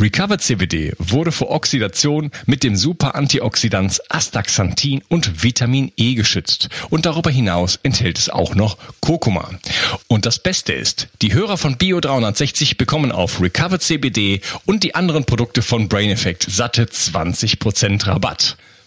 Recovered CBD wurde vor Oxidation mit dem Super-Antioxidans Astaxanthin und Vitamin E geschützt und darüber hinaus enthält es auch noch Kurkuma. Und das Beste ist, die Hörer von Bio 360 bekommen auf Recovered CBD und die anderen Produkte von Brain Effect satte 20% Rabatt.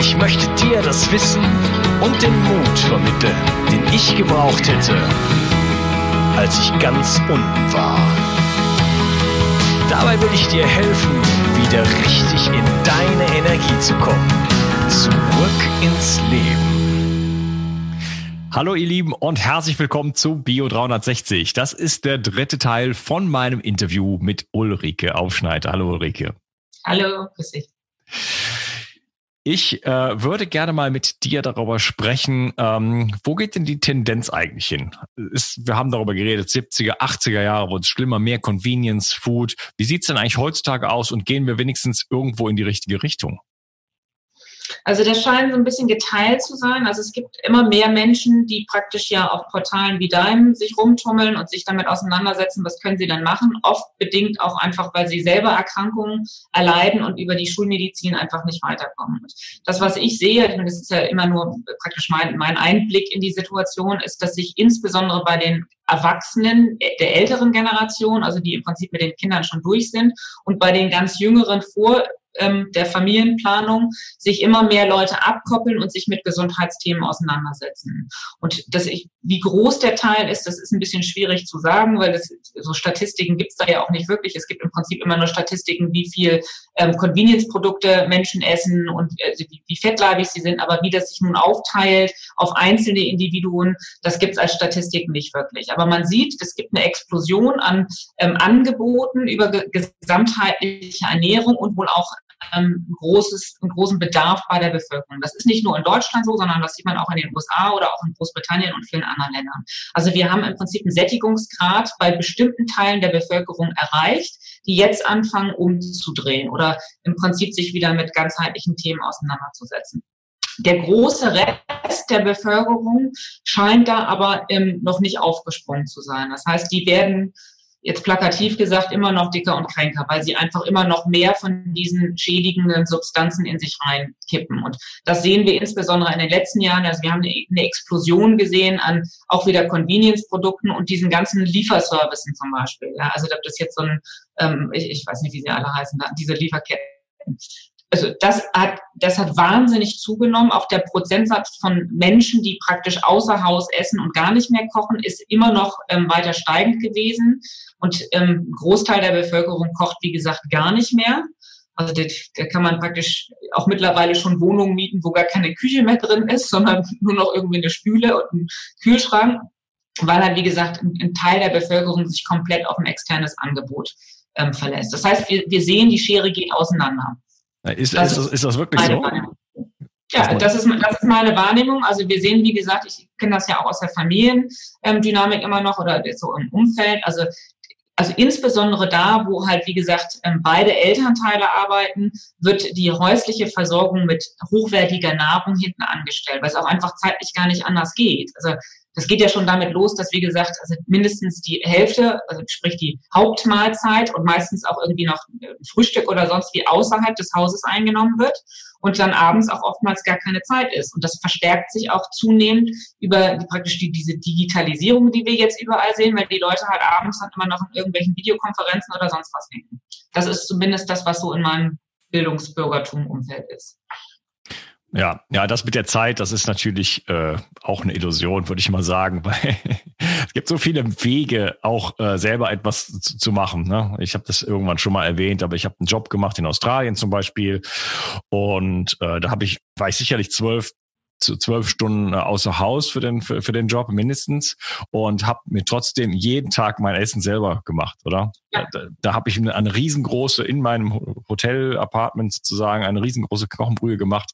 Ich möchte dir das Wissen und den Mut vermitteln, den ich gebraucht hätte, als ich ganz unten war. Dabei will ich dir helfen, wieder richtig in deine Energie zu kommen. Zurück ins Leben. Hallo ihr Lieben und herzlich willkommen zu Bio 360. Das ist der dritte Teil von meinem Interview mit Ulrike Aufschneider. Hallo Ulrike. Hallo, grüß dich. Ich äh, würde gerne mal mit dir darüber sprechen, ähm, wo geht denn die Tendenz eigentlich hin? Ist, wir haben darüber geredet, 70er, 80er Jahre wurde es schlimmer, mehr Convenience Food. Wie sieht's denn eigentlich heutzutage aus und gehen wir wenigstens irgendwo in die richtige Richtung? Also das scheint so ein bisschen geteilt zu sein. Also es gibt immer mehr Menschen, die praktisch ja auf Portalen wie deinem sich rumtummeln und sich damit auseinandersetzen, was können sie dann machen. Oft bedingt auch einfach, weil sie selber Erkrankungen erleiden und über die Schulmedizin einfach nicht weiterkommen. Das, was ich sehe, ich meine, das ist ja immer nur praktisch mein, mein Einblick in die Situation, ist, dass sich insbesondere bei den Erwachsenen der älteren Generation, also die im Prinzip mit den Kindern schon durch sind, und bei den ganz jüngeren vor ähm, der Familienplanung sich immer mehr Leute abkoppeln und sich mit Gesundheitsthemen auseinandersetzen. Und das, ich, wie groß der Teil ist, das ist ein bisschen schwierig zu sagen, weil das, so Statistiken gibt es da ja auch nicht wirklich. Es gibt im Prinzip immer nur Statistiken, wie viel ähm, Convenience-Produkte Menschen essen und äh, wie, wie fettleibig sie sind. Aber wie das sich nun aufteilt auf einzelne Individuen, das gibt es als Statistiken nicht wirklich. Aber man sieht, es gibt eine Explosion an ähm, Angeboten über gesamtheitliche Ernährung und wohl auch ähm, großes, einen großen Bedarf bei der Bevölkerung. Das ist nicht nur in Deutschland so, sondern das sieht man auch in den USA oder auch in Großbritannien und vielen anderen Ländern. Also wir haben im Prinzip einen Sättigungsgrad bei bestimmten Teilen der Bevölkerung erreicht, die jetzt anfangen umzudrehen oder im Prinzip sich wieder mit ganzheitlichen Themen auseinanderzusetzen. Der große Rest der Bevölkerung scheint da aber ähm, noch nicht aufgesprungen zu sein. Das heißt, die werden jetzt plakativ gesagt, immer noch dicker und kränker, weil sie einfach immer noch mehr von diesen schädigenden Substanzen in sich reinkippen. Und das sehen wir insbesondere in den letzten Jahren. Also wir haben eine Explosion gesehen an auch wieder Convenience-Produkten und diesen ganzen Lieferservicen zum Beispiel. Ja, also das jetzt so ein, ähm, ich, ich weiß nicht, wie sie alle heißen, diese Lieferketten also das hat, das hat wahnsinnig zugenommen. Auch der Prozentsatz von Menschen, die praktisch außer Haus essen und gar nicht mehr kochen, ist immer noch ähm, weiter steigend gewesen. Und ähm, ein Großteil der Bevölkerung kocht, wie gesagt, gar nicht mehr. Also da, kann man praktisch auch mittlerweile schon Wohnungen mieten, wo gar keine Küche mehr drin ist, sondern nur noch irgendwie eine Spüle und ein Kühlschrank, weil halt, wie gesagt, ein, ein Teil der Bevölkerung sich komplett auf ein externes Angebot ähm, verlässt. Das heißt, wir, wir sehen, die Schere geht auseinander. Ist das, ist, ist das wirklich so? Ja, das ist, das ist meine Wahrnehmung. Also wir sehen, wie gesagt, ich kenne das ja auch aus der Familiendynamik immer noch oder so im Umfeld. Also, also insbesondere da, wo halt, wie gesagt, ähm, beide Elternteile arbeiten, wird die häusliche Versorgung mit hochwertiger Nahrung hinten angestellt, weil es auch einfach zeitlich gar nicht anders geht. Also das geht ja schon damit los, dass, wie gesagt, also mindestens die Hälfte, also sprich die Hauptmahlzeit und meistens auch irgendwie noch ein Frühstück oder sonst wie außerhalb des Hauses eingenommen wird und dann abends auch oftmals gar keine Zeit ist. Und das verstärkt sich auch zunehmend über die, praktisch die, diese Digitalisierung, die wir jetzt überall sehen, weil die Leute halt abends dann immer noch in irgendwelchen Videokonferenzen oder sonst was denken. Das ist zumindest das, was so in meinem Bildungsbürgertum-Umfeld ist. Ja, ja, das mit der Zeit, das ist natürlich äh, auch eine Illusion, würde ich mal sagen, weil es gibt so viele Wege, auch äh, selber etwas zu, zu machen. Ne? Ich habe das irgendwann schon mal erwähnt, aber ich habe einen Job gemacht in Australien zum Beispiel und äh, da habe ich, war ich sicherlich zwölf, zu zwölf Stunden äh, außer Haus für den für, für den Job mindestens und habe mir trotzdem jeden Tag mein Essen selber gemacht, oder? Ja. Da, da habe ich eine, eine riesengroße in meinem Hotel-Apartment sozusagen eine riesengroße Knochenbrühe gemacht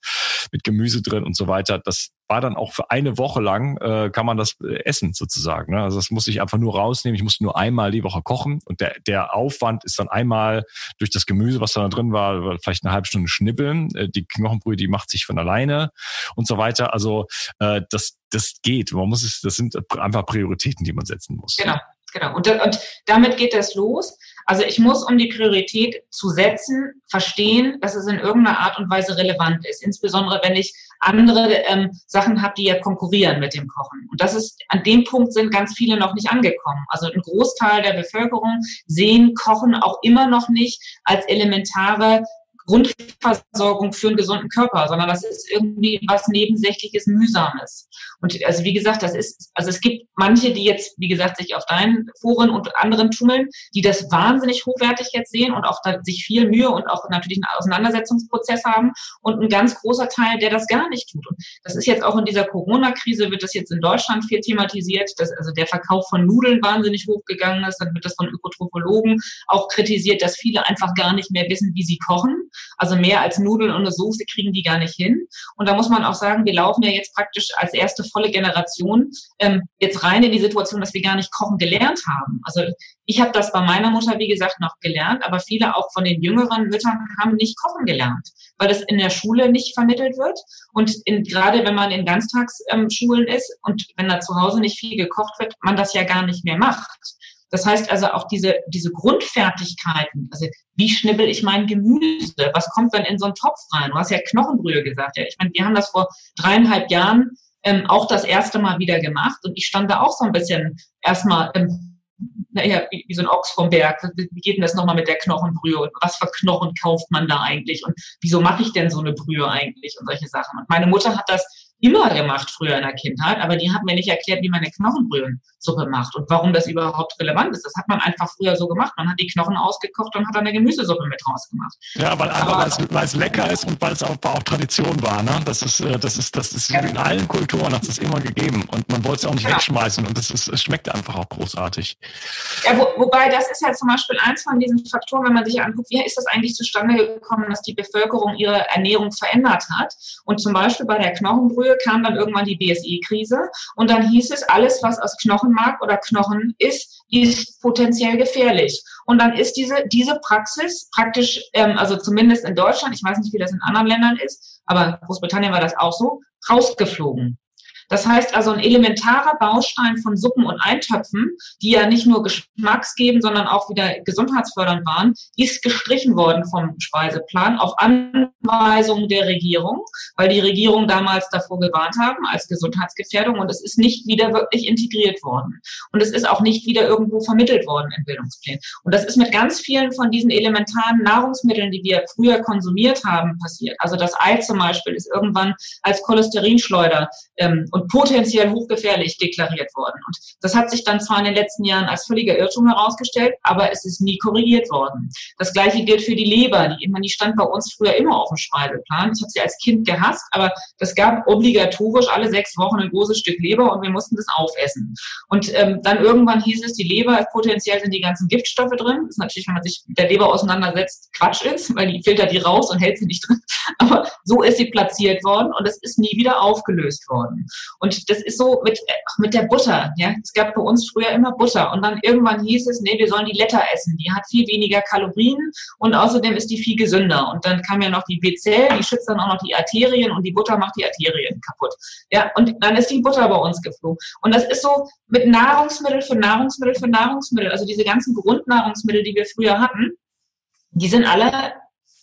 mit Gemüse drin und so weiter. Das war dann auch für eine Woche lang äh, kann man das äh, essen sozusagen. Ne? Also das muss ich einfach nur rausnehmen. Ich musste nur einmal die Woche kochen und der, der Aufwand ist dann einmal durch das Gemüse, was da drin war, vielleicht eine halbe Stunde schnippeln. Äh, die Knochenbrühe, die macht sich von alleine und so weiter. Also äh, das, das geht. Man muss es, das sind einfach Prioritäten, die man setzen muss. Genau. Genau. Und, und damit geht das los. Also ich muss, um die Priorität zu setzen, verstehen, dass es in irgendeiner Art und Weise relevant ist. Insbesondere wenn ich andere ähm, Sachen habe, die ja konkurrieren mit dem Kochen. Und das ist, an dem Punkt sind ganz viele noch nicht angekommen. Also ein Großteil der Bevölkerung sehen Kochen auch immer noch nicht als elementare Grundversorgung für einen gesunden Körper, sondern das ist irgendwie was Nebensächliches, Mühsames. Und also wie gesagt, das ist, also es gibt manche, die jetzt, wie gesagt, sich auf deinen Foren und anderen tummeln, die das wahnsinnig hochwertig jetzt sehen und auch sich viel Mühe und auch natürlich einen Auseinandersetzungsprozess haben und ein ganz großer Teil, der das gar nicht tut. Und das ist jetzt auch in dieser Corona-Krise, wird das jetzt in Deutschland viel thematisiert, dass also der Verkauf von Nudeln wahnsinnig hochgegangen ist, dann wird das von Ökotrophologen auch kritisiert, dass viele einfach gar nicht mehr wissen, wie sie kochen also mehr als Nudeln und eine Soße kriegen die gar nicht hin. Und da muss man auch sagen, wir laufen ja jetzt praktisch als erste volle Generation ähm, jetzt rein in die Situation, dass wir gar nicht kochen gelernt haben. Also ich habe das bei meiner Mutter, wie gesagt, noch gelernt, aber viele auch von den jüngeren Müttern haben nicht kochen gelernt, weil das in der Schule nicht vermittelt wird. Und in, gerade wenn man in Ganztagsschulen ähm, ist und wenn da zu Hause nicht viel gekocht wird, man das ja gar nicht mehr macht. Das heißt also auch diese, diese Grundfertigkeiten, also wie schnibbel ich mein Gemüse, was kommt dann in so einen Topf rein? Du hast ja Knochenbrühe gesagt. Ja. Ich meine, wir haben das vor dreieinhalb Jahren ähm, auch das erste Mal wieder gemacht und ich stand da auch so ein bisschen erstmal ähm, naja, wie, wie so ein Ochs vom Berg. Wie geht denn das nochmal mit der Knochenbrühe und was für Knochen kauft man da eigentlich und wieso mache ich denn so eine Brühe eigentlich und solche Sachen. Und meine Mutter hat das immer gemacht früher in der Kindheit, aber die hat mir nicht erklärt, wie man eine Knochenbrühensuppe macht und warum das überhaupt relevant ist. Das hat man einfach früher so gemacht. Man hat die Knochen ausgekocht und hat dann eine Gemüsesuppe mit rausgemacht. Ja, weil einfach, weil es lecker ist und weil es auch, auch Tradition war. Ne? Das ist, äh, das ist, das ist in allen Kulturen hat es immer gegeben und man wollte es auch nicht ja. wegschmeißen und es, ist, es schmeckt einfach auch großartig. Ja, wo, wobei das ist halt zum Beispiel eins von diesen Faktoren, wenn man sich anguckt, wie ist das eigentlich zustande gekommen, dass die Bevölkerung ihre Ernährung verändert hat. Und zum Beispiel bei der Knochenbrühe Frühe kam dann irgendwann die BSE-Krise und dann hieß es, alles, was aus Knochenmark oder Knochen ist, ist potenziell gefährlich. Und dann ist diese, diese Praxis praktisch, ähm, also zumindest in Deutschland, ich weiß nicht, wie das in anderen Ländern ist, aber Großbritannien war das auch so, rausgeflogen. Das heißt also ein elementarer Baustein von Suppen und Eintöpfen, die ja nicht nur geschmacksgebend, sondern auch wieder gesundheitsfördernd waren, ist gestrichen worden vom Speiseplan auf Anweisung der Regierung, weil die Regierung damals davor gewarnt haben als Gesundheitsgefährdung und es ist nicht wieder wirklich integriert worden. Und es ist auch nicht wieder irgendwo vermittelt worden in Bildungsplänen. Und das ist mit ganz vielen von diesen elementaren Nahrungsmitteln, die wir früher konsumiert haben, passiert. Also das Ei zum Beispiel ist irgendwann als Cholesterinschleuder ähm, und potenziell hochgefährlich deklariert worden. Und das hat sich dann zwar in den letzten Jahren als völliger Irrtum herausgestellt, aber es ist nie korrigiert worden. Das gleiche gilt für die Leber. Die, die stand bei uns früher immer auf dem Speiseplan. Ich habe sie als Kind gehasst, aber das gab obligatorisch alle sechs Wochen ein großes Stück Leber und wir mussten das aufessen. Und ähm, dann irgendwann hieß es, die Leber, potenziell sind die ganzen Giftstoffe drin. Das ist natürlich, wenn man sich mit der Leber auseinandersetzt, Quatsch ist, weil die filtert die raus und hält sie nicht drin. Aber so ist sie platziert worden und es ist nie wieder aufgelöst worden. Und das ist so mit, mit der Butter. Ja, es gab bei uns früher immer Butter und dann irgendwann hieß es, nee, wir sollen die Letter essen. Die hat viel weniger Kalorien und außerdem ist die viel gesünder. Und dann kam ja noch die BCL, die schützt dann auch noch die Arterien und die Butter macht die Arterien kaputt. Ja, und dann ist die Butter bei uns geflogen. Und das ist so mit Nahrungsmittel für Nahrungsmittel für Nahrungsmittel. Also diese ganzen Grundnahrungsmittel, die wir früher hatten, die sind alle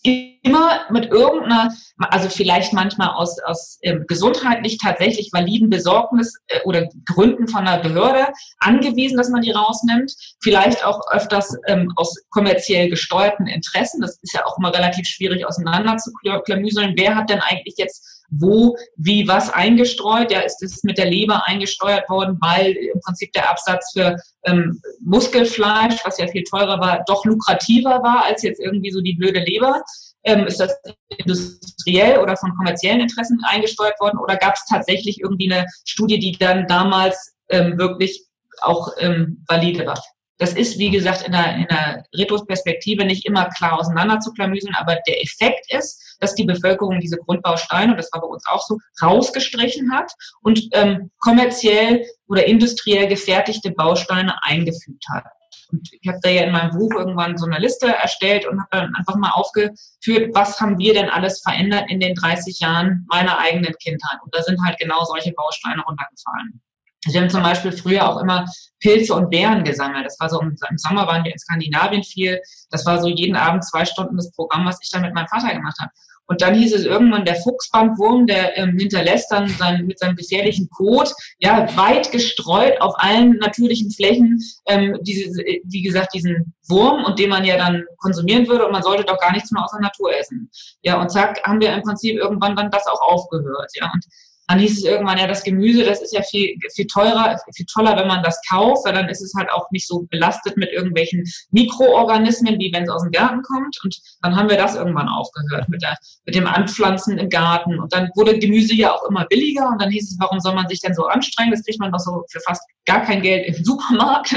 immer mit irgendeiner, also vielleicht manchmal aus, aus äh, gesundheitlich tatsächlich validen Besorgnis äh, oder Gründen von einer Behörde angewiesen, dass man die rausnimmt. Vielleicht auch öfters ähm, aus kommerziell gesteuerten Interessen. Das ist ja auch immer relativ schwierig auseinander zu klamüseln. Wer hat denn eigentlich jetzt wo, wie, was eingestreut. Ja, ist es mit der Leber eingesteuert worden, weil im Prinzip der Absatz für ähm, Muskelfleisch, was ja viel teurer war, doch lukrativer war als jetzt irgendwie so die blöde Leber. Ähm, ist das industriell oder von kommerziellen Interessen eingesteuert worden oder gab es tatsächlich irgendwie eine Studie, die dann damals ähm, wirklich auch ähm, valide war? Das ist, wie gesagt, in der, in der Retrospektive nicht immer klar auseinander aber der Effekt ist, dass die Bevölkerung diese Grundbausteine, und das war bei uns auch so, rausgestrichen hat und ähm, kommerziell oder industriell gefertigte Bausteine eingefügt hat. Und ich habe da ja in meinem Buch irgendwann so eine Liste erstellt und habe dann einfach mal aufgeführt, was haben wir denn alles verändert in den 30 Jahren meiner eigenen Kindheit. Und da sind halt genau solche Bausteine runtergefallen. Wir haben zum Beispiel früher auch immer Pilze und Beeren gesammelt. Das war so, im Sommer waren wir in Skandinavien viel. Das war so jeden Abend zwei Stunden das Programm, was ich dann mit meinem Vater gemacht habe. Und dann hieß es irgendwann, der Fuchsbandwurm, der ähm, hinterlässt dann sein, mit seinem gefährlichen Kot, ja, weit gestreut auf allen natürlichen Flächen, ähm, diese, wie gesagt, diesen Wurm und den man ja dann konsumieren würde und man sollte doch gar nichts mehr aus der Natur essen. Ja, und zack, haben wir im Prinzip irgendwann dann das auch aufgehört. Ja, und dann hieß es irgendwann, ja, das Gemüse, das ist ja viel, viel teurer, viel toller, wenn man das kauft, weil dann ist es halt auch nicht so belastet mit irgendwelchen Mikroorganismen, wie wenn es aus dem Garten kommt. Und dann haben wir das irgendwann aufgehört mit, der, mit dem Anpflanzen im Garten. Und dann wurde Gemüse ja auch immer billiger und dann hieß es, warum soll man sich denn so anstrengen? Das kriegt man doch so für fast gar kein Geld im Supermarkt.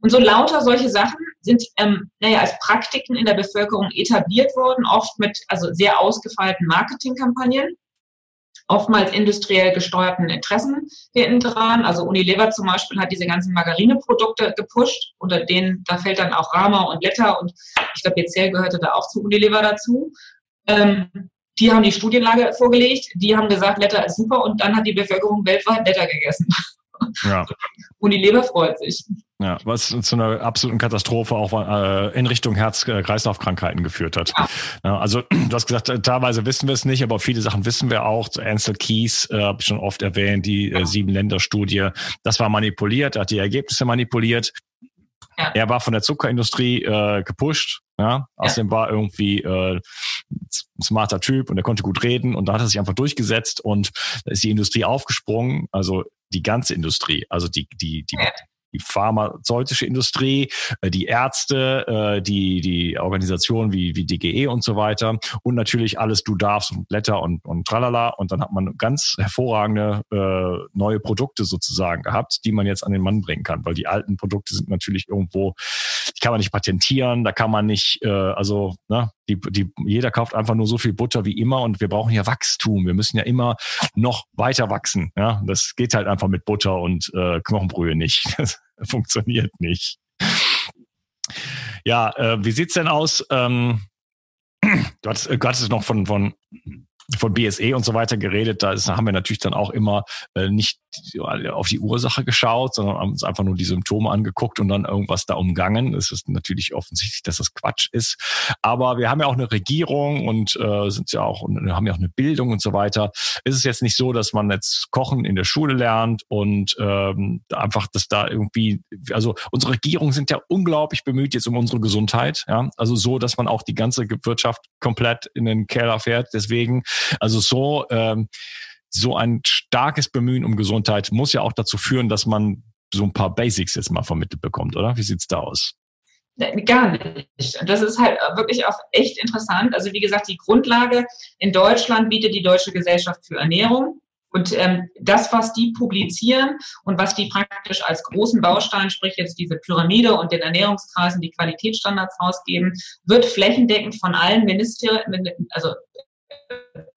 Und so lauter solche Sachen sind, ähm, naja, als Praktiken in der Bevölkerung etabliert worden, oft mit also sehr ausgefeilten Marketingkampagnen oftmals industriell gesteuerten Interessen hinten dran. Also Unilever zum Beispiel hat diese ganzen Margarineprodukte gepusht, unter denen, da fällt dann auch Rama und Letter und ich glaube, Bezell gehörte da auch zu Unilever dazu. Ähm, die haben die Studienlage vorgelegt, die haben gesagt, Letter ist super und dann hat die Bevölkerung weltweit Letter gegessen. Ja. Unilever freut sich. Ja, was zu einer absoluten Katastrophe auch äh, in Richtung Herz-Kreislauf-Krankheiten geführt hat. Ja. Ja, also du hast gesagt, teilweise wissen wir es nicht, aber viele Sachen wissen wir auch. Ansel Keys äh, habe ich schon oft erwähnt, die äh, Sieben-Länder-Studie. Das war manipuliert, hat die Ergebnisse manipuliert. Ja. Er war von der Zuckerindustrie äh, gepusht. Ja, außerdem war irgendwie äh, ein smarter Typ und er konnte gut reden und da hat er sich einfach durchgesetzt und da ist die Industrie aufgesprungen, also die ganze Industrie, also die die die die pharmazeutische Industrie, äh, die Ärzte, äh, die, die Organisationen wie, wie DGE und so weiter. Und natürlich alles Du darfst und Blätter und, und tralala. Und dann hat man ganz hervorragende äh, neue Produkte sozusagen gehabt, die man jetzt an den Mann bringen kann, weil die alten Produkte sind natürlich irgendwo, die kann man nicht patentieren, da kann man nicht, äh, also ne, die, die, jeder kauft einfach nur so viel Butter wie immer und wir brauchen ja Wachstum. Wir müssen ja immer noch weiter wachsen. Ja, das geht halt einfach mit Butter und äh, Knochenbrühe nicht. Das funktioniert nicht. Ja, äh, wie sieht's denn aus? Ähm, du hattest, du hattest noch von, von von BSE und so weiter geredet, da ist, haben wir natürlich dann auch immer äh, nicht auf die Ursache geschaut, sondern haben uns einfach nur die Symptome angeguckt und dann irgendwas da umgangen. Es ist natürlich offensichtlich, dass das Quatsch ist. Aber wir haben ja auch eine Regierung und äh, sind ja auch haben ja auch eine Bildung und so weiter. Es ist jetzt nicht so, dass man jetzt Kochen in der Schule lernt und ähm, einfach, dass da irgendwie, also unsere Regierungen sind ja unglaublich bemüht jetzt um unsere Gesundheit. Ja, also so, dass man auch die ganze Wirtschaft komplett in den Keller fährt. Deswegen also so, ähm, so ein starkes Bemühen um Gesundheit muss ja auch dazu führen, dass man so ein paar Basics jetzt mal vermittelt bekommt, oder? Wie sieht's da aus? Gar nicht. Und das ist halt wirklich auch echt interessant. Also wie gesagt, die Grundlage in Deutschland bietet die Deutsche Gesellschaft für Ernährung. Und ähm, das, was die publizieren und was die praktisch als großen Baustein, sprich jetzt diese Pyramide und den Ernährungskreisen, die Qualitätsstandards rausgeben, wird flächendeckend von allen Ministerien, also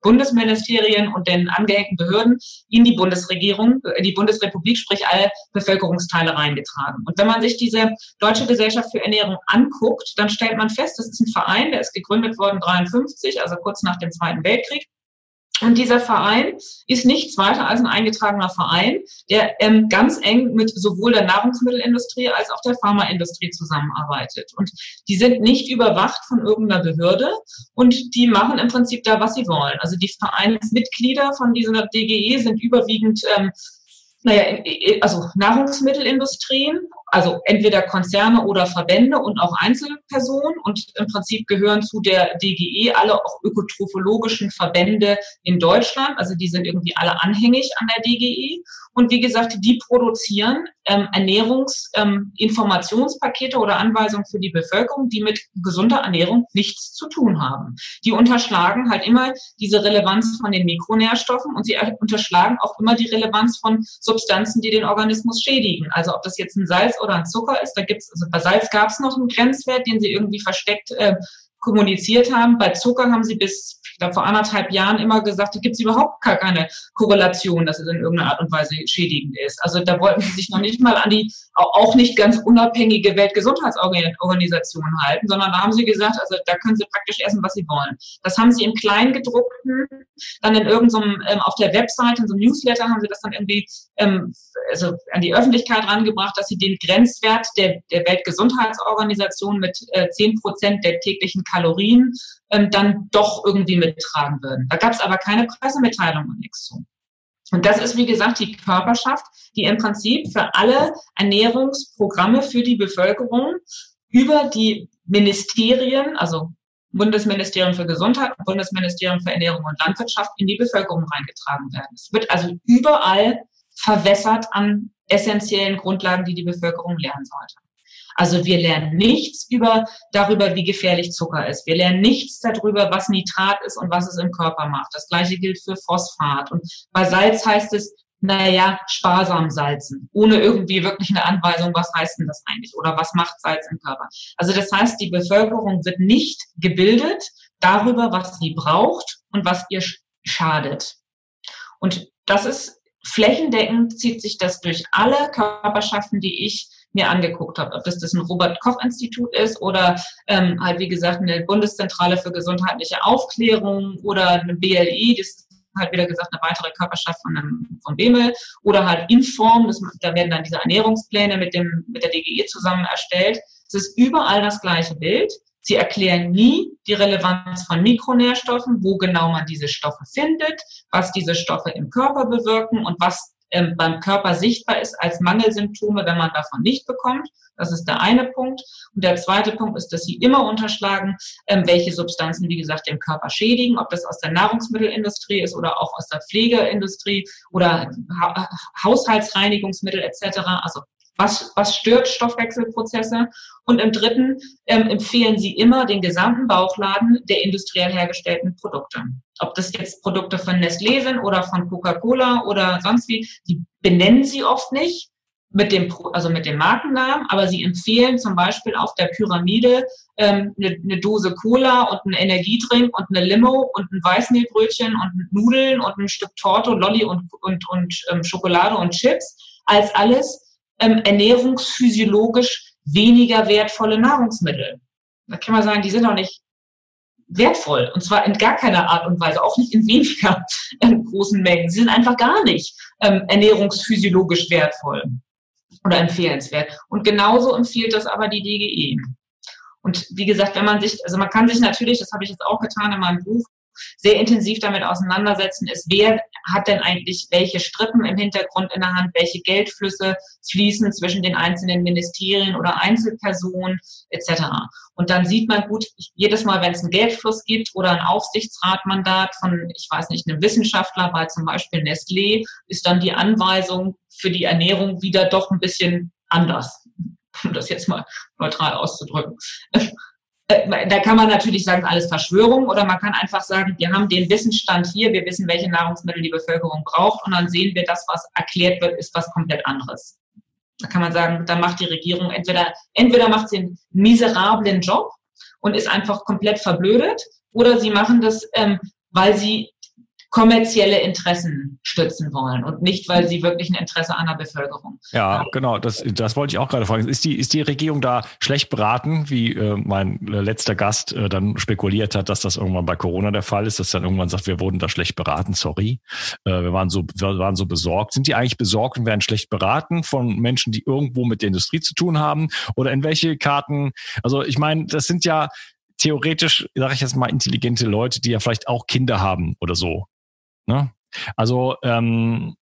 Bundesministerien und den angehängten Behörden in die Bundesregierung, in die Bundesrepublik, sprich alle Bevölkerungsteile reingetragen. Und wenn man sich diese Deutsche Gesellschaft für Ernährung anguckt, dann stellt man fest, das ist ein Verein, der ist gegründet worden 53, also kurz nach dem Zweiten Weltkrieg. Und dieser Verein ist nichts weiter als ein eingetragener Verein, der ähm, ganz eng mit sowohl der Nahrungsmittelindustrie als auch der Pharmaindustrie zusammenarbeitet. Und die sind nicht überwacht von irgendeiner Behörde und die machen im Prinzip da, was sie wollen. Also die Vereinsmitglieder von dieser DGE sind überwiegend ähm, naja, also Nahrungsmittelindustrien also entweder Konzerne oder Verbände und auch Einzelpersonen. Und im Prinzip gehören zu der DGE alle auch ökotrophologischen Verbände in Deutschland. Also die sind irgendwie alle anhängig an der DGE. Und wie gesagt, die produzieren ähm, Ernährungsinformationspakete ähm, oder Anweisungen für die Bevölkerung, die mit gesunder Ernährung nichts zu tun haben. Die unterschlagen halt immer diese Relevanz von den Mikronährstoffen und sie unterschlagen auch immer die Relevanz von Substanzen, die den Organismus schädigen. Also ob das jetzt ein Salz oder ein Zucker ist. Da gibt's, also bei Salz gab es noch einen Grenzwert, den sie irgendwie versteckt äh, kommuniziert haben. Bei Zucker haben sie bis glaube, vor anderthalb Jahren immer gesagt, da gibt es überhaupt gar keine Korrelation, dass es in irgendeiner Art und Weise schädigend ist. Also da wollten sie sich noch nicht mal an die auch nicht ganz unabhängige Weltgesundheitsorganisation halten, sondern da haben sie gesagt, also da können sie praktisch essen, was sie wollen. Das haben sie im Kleingedruckten dann in irgendeinem, ähm, auf der Webseite, in so einem Newsletter haben sie das dann irgendwie ähm, also an die Öffentlichkeit rangebracht, dass sie den Grenzwert der, der Weltgesundheitsorganisation mit äh, zehn äh, Prozent der täglichen Kalorien ähm, dann doch irgendwie mittragen würden. Da gab es aber keine Pressemitteilung und nichts zu. Und das ist, wie gesagt, die Körperschaft, die im Prinzip für alle Ernährungsprogramme für die Bevölkerung über die Ministerien, also Bundesministerium für Gesundheit und Bundesministerium für Ernährung und Landwirtschaft in die Bevölkerung reingetragen werden. Es wird also überall verwässert an essentiellen Grundlagen, die die Bevölkerung lernen sollte. Also wir lernen nichts über, darüber, wie gefährlich Zucker ist. Wir lernen nichts darüber, was Nitrat ist und was es im Körper macht. Das gleiche gilt für Phosphat. Und bei Salz heißt es, naja, sparsam salzen, ohne irgendwie wirklich eine Anweisung, was heißt denn das eigentlich oder was macht Salz im Körper. Also das heißt, die Bevölkerung wird nicht gebildet darüber, was sie braucht und was ihr schadet. Und das ist flächendeckend, zieht sich das durch alle Körperschaften, die ich mir angeguckt habe. Ob das das ein Robert-Koch-Institut ist oder ähm, halt, wie gesagt, eine Bundeszentrale für gesundheitliche Aufklärung oder eine BLI, das ist halt wieder gesagt eine weitere Körperschaft von, einem, von BEMEL oder halt Inform, das, da werden dann diese Ernährungspläne mit, dem, mit der DGE zusammen erstellt. Es ist überall das gleiche Bild. Sie erklären nie die Relevanz von Mikronährstoffen, wo genau man diese Stoffe findet, was diese Stoffe im Körper bewirken und was ähm, beim Körper sichtbar ist als Mangelsymptome, wenn man davon nicht bekommt. Das ist der eine Punkt. Und der zweite Punkt ist, dass sie immer unterschlagen, ähm, welche Substanzen, wie gesagt, den Körper schädigen, ob das aus der Nahrungsmittelindustrie ist oder auch aus der Pflegeindustrie oder ha Haushaltsreinigungsmittel etc. Also was, was stört Stoffwechselprozesse? Und im dritten ähm, empfehlen sie immer den gesamten Bauchladen der industriell hergestellten Produkte. Ob das jetzt Produkte von Nestlé sind oder von Coca-Cola oder sonst wie, die benennen sie oft nicht mit dem, also mit dem Markennamen, aber sie empfehlen zum Beispiel auf der Pyramide ähm, eine, eine Dose Cola und ein Energiedrink und eine Limo und ein Weißmehlbrötchen und Nudeln und ein Stück Torte, Lolli und, und, und ähm, Schokolade und Chips als alles ähm, ernährungsphysiologisch weniger wertvolle Nahrungsmittel. Da kann man sagen, die sind auch nicht wertvoll. Und zwar in gar keiner Art und Weise, auch nicht in weniger ähm, großen Mengen. Sie sind einfach gar nicht ähm, ernährungsphysiologisch wertvoll oder empfehlenswert. Und genauso empfiehlt das aber die DGE. Und wie gesagt, wenn man sich, also man kann sich natürlich, das habe ich jetzt auch getan in meinem Buch, sehr intensiv damit auseinandersetzen, ist, wer hat denn eigentlich welche Strippen im Hintergrund in der Hand, welche Geldflüsse fließen zwischen den einzelnen Ministerien oder Einzelpersonen etc. Und dann sieht man gut, jedes Mal, wenn es einen Geldfluss gibt oder ein Aufsichtsratmandat von, ich weiß nicht, einem Wissenschaftler bei zum Beispiel Nestlé, ist dann die Anweisung für die Ernährung wieder doch ein bisschen anders, um das jetzt mal neutral auszudrücken. Äh, da kann man natürlich sagen, alles Verschwörung oder man kann einfach sagen, wir haben den Wissensstand hier, wir wissen, welche Nahrungsmittel die Bevölkerung braucht und dann sehen wir, das, was erklärt wird, ist was komplett anderes. Da kann man sagen, dann macht die Regierung entweder, entweder macht sie einen miserablen Job und ist einfach komplett verblödet oder sie machen das, ähm, weil sie kommerzielle Interessen stützen wollen und nicht, weil sie wirklich ein Interesse an der Bevölkerung Ja, haben. genau. Das, das wollte ich auch gerade fragen. Ist die, ist die Regierung da schlecht beraten, wie äh, mein letzter Gast äh, dann spekuliert hat, dass das irgendwann bei Corona der Fall ist, dass dann irgendwann sagt, wir wurden da schlecht beraten, sorry. Äh, wir, waren so, wir waren so besorgt. Sind die eigentlich besorgt und werden schlecht beraten von Menschen, die irgendwo mit der Industrie zu tun haben? Oder in welche Karten? Also ich meine, das sind ja theoretisch, sage ich jetzt mal, intelligente Leute, die ja vielleicht auch Kinder haben oder so. Ne? Also ähm,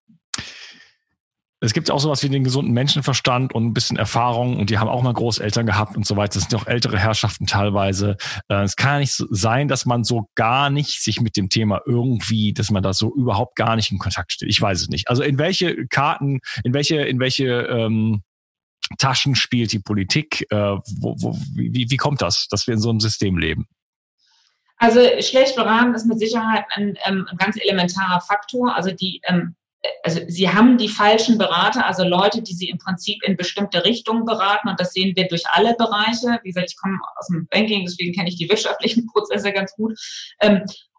es gibt auch sowas wie den gesunden Menschenverstand und ein bisschen Erfahrung und die haben auch mal Großeltern gehabt und so weiter. Das sind auch ältere Herrschaften teilweise. Äh, es kann ja nicht so sein, dass man so gar nicht sich mit dem Thema irgendwie, dass man da so überhaupt gar nicht in Kontakt steht. Ich weiß es nicht. Also in welche Karten, in welche, in welche ähm, Taschen spielt die Politik? Äh, wo, wo, wie, wie kommt das, dass wir in so einem System leben? Also schlecht beraten ist mit Sicherheit ein, ähm, ein ganz elementarer Faktor. Also die ähm, also sie haben die falschen Berater, also Leute, die sie im Prinzip in bestimmte Richtungen beraten und das sehen wir durch alle Bereiche. Wie gesagt, ich komme aus dem Banking, deswegen kenne ich die wirtschaftlichen Prozesse ganz gut.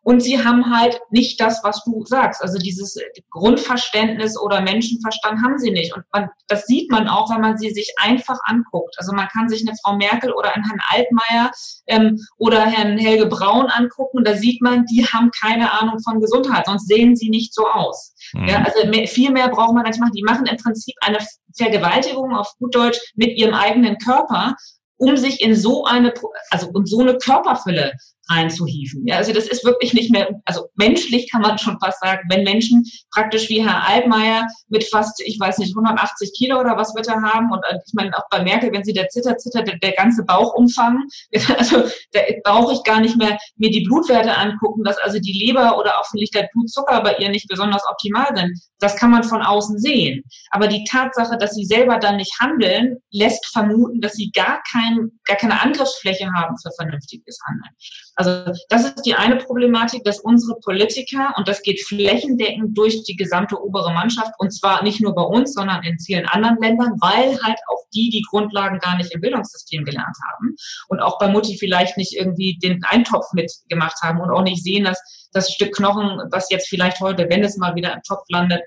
Und sie haben halt nicht das, was du sagst. Also dieses Grundverständnis oder Menschenverstand haben sie nicht. Und man, das sieht man auch, wenn man sie sich einfach anguckt. Also man kann sich eine Frau Merkel oder einen Herrn Altmaier ähm, oder Herrn Helge Braun angucken. Da sieht man, die haben keine Ahnung von Gesundheit, sonst sehen sie nicht so aus. Mhm. Ja, also mehr, viel mehr braucht man nicht machen. Die machen im Prinzip eine Vergewaltigung auf gut Deutsch mit ihrem eigenen Körper, um sich in so eine, also um so eine Körperfülle reinzuhieven. Ja, also das ist wirklich nicht mehr, also menschlich kann man schon fast sagen, wenn Menschen praktisch wie Herr Altmaier mit fast, ich weiß nicht, 180 Kilo oder was wird er haben und äh, ich meine auch bei Merkel, wenn sie der zittert, zittert der, der ganze Bauchumfang, also da brauche ich gar nicht mehr mir die Blutwerte angucken, dass also die Leber oder auch vielleicht der Blutzucker bei ihr nicht besonders optimal sind. Das kann man von außen sehen. Aber die Tatsache, dass sie selber dann nicht handeln, lässt vermuten, dass sie gar, kein, gar keine Angriffsfläche haben für vernünftiges Handeln. Also das ist die eine Problematik, dass unsere Politiker, und das geht flächendeckend durch die gesamte obere Mannschaft, und zwar nicht nur bei uns, sondern in vielen anderen Ländern, weil halt auch die die Grundlagen gar nicht im Bildungssystem gelernt haben und auch bei Mutti vielleicht nicht irgendwie den Eintopf mitgemacht haben und auch nicht sehen, dass das Stück Knochen, was jetzt vielleicht heute, wenn es mal wieder im Topf landet,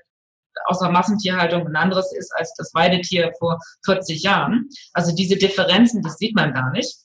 außer Massentierhaltung ein anderes ist als das Weidetier vor 40 Jahren. Also diese Differenzen, das sieht man gar nicht.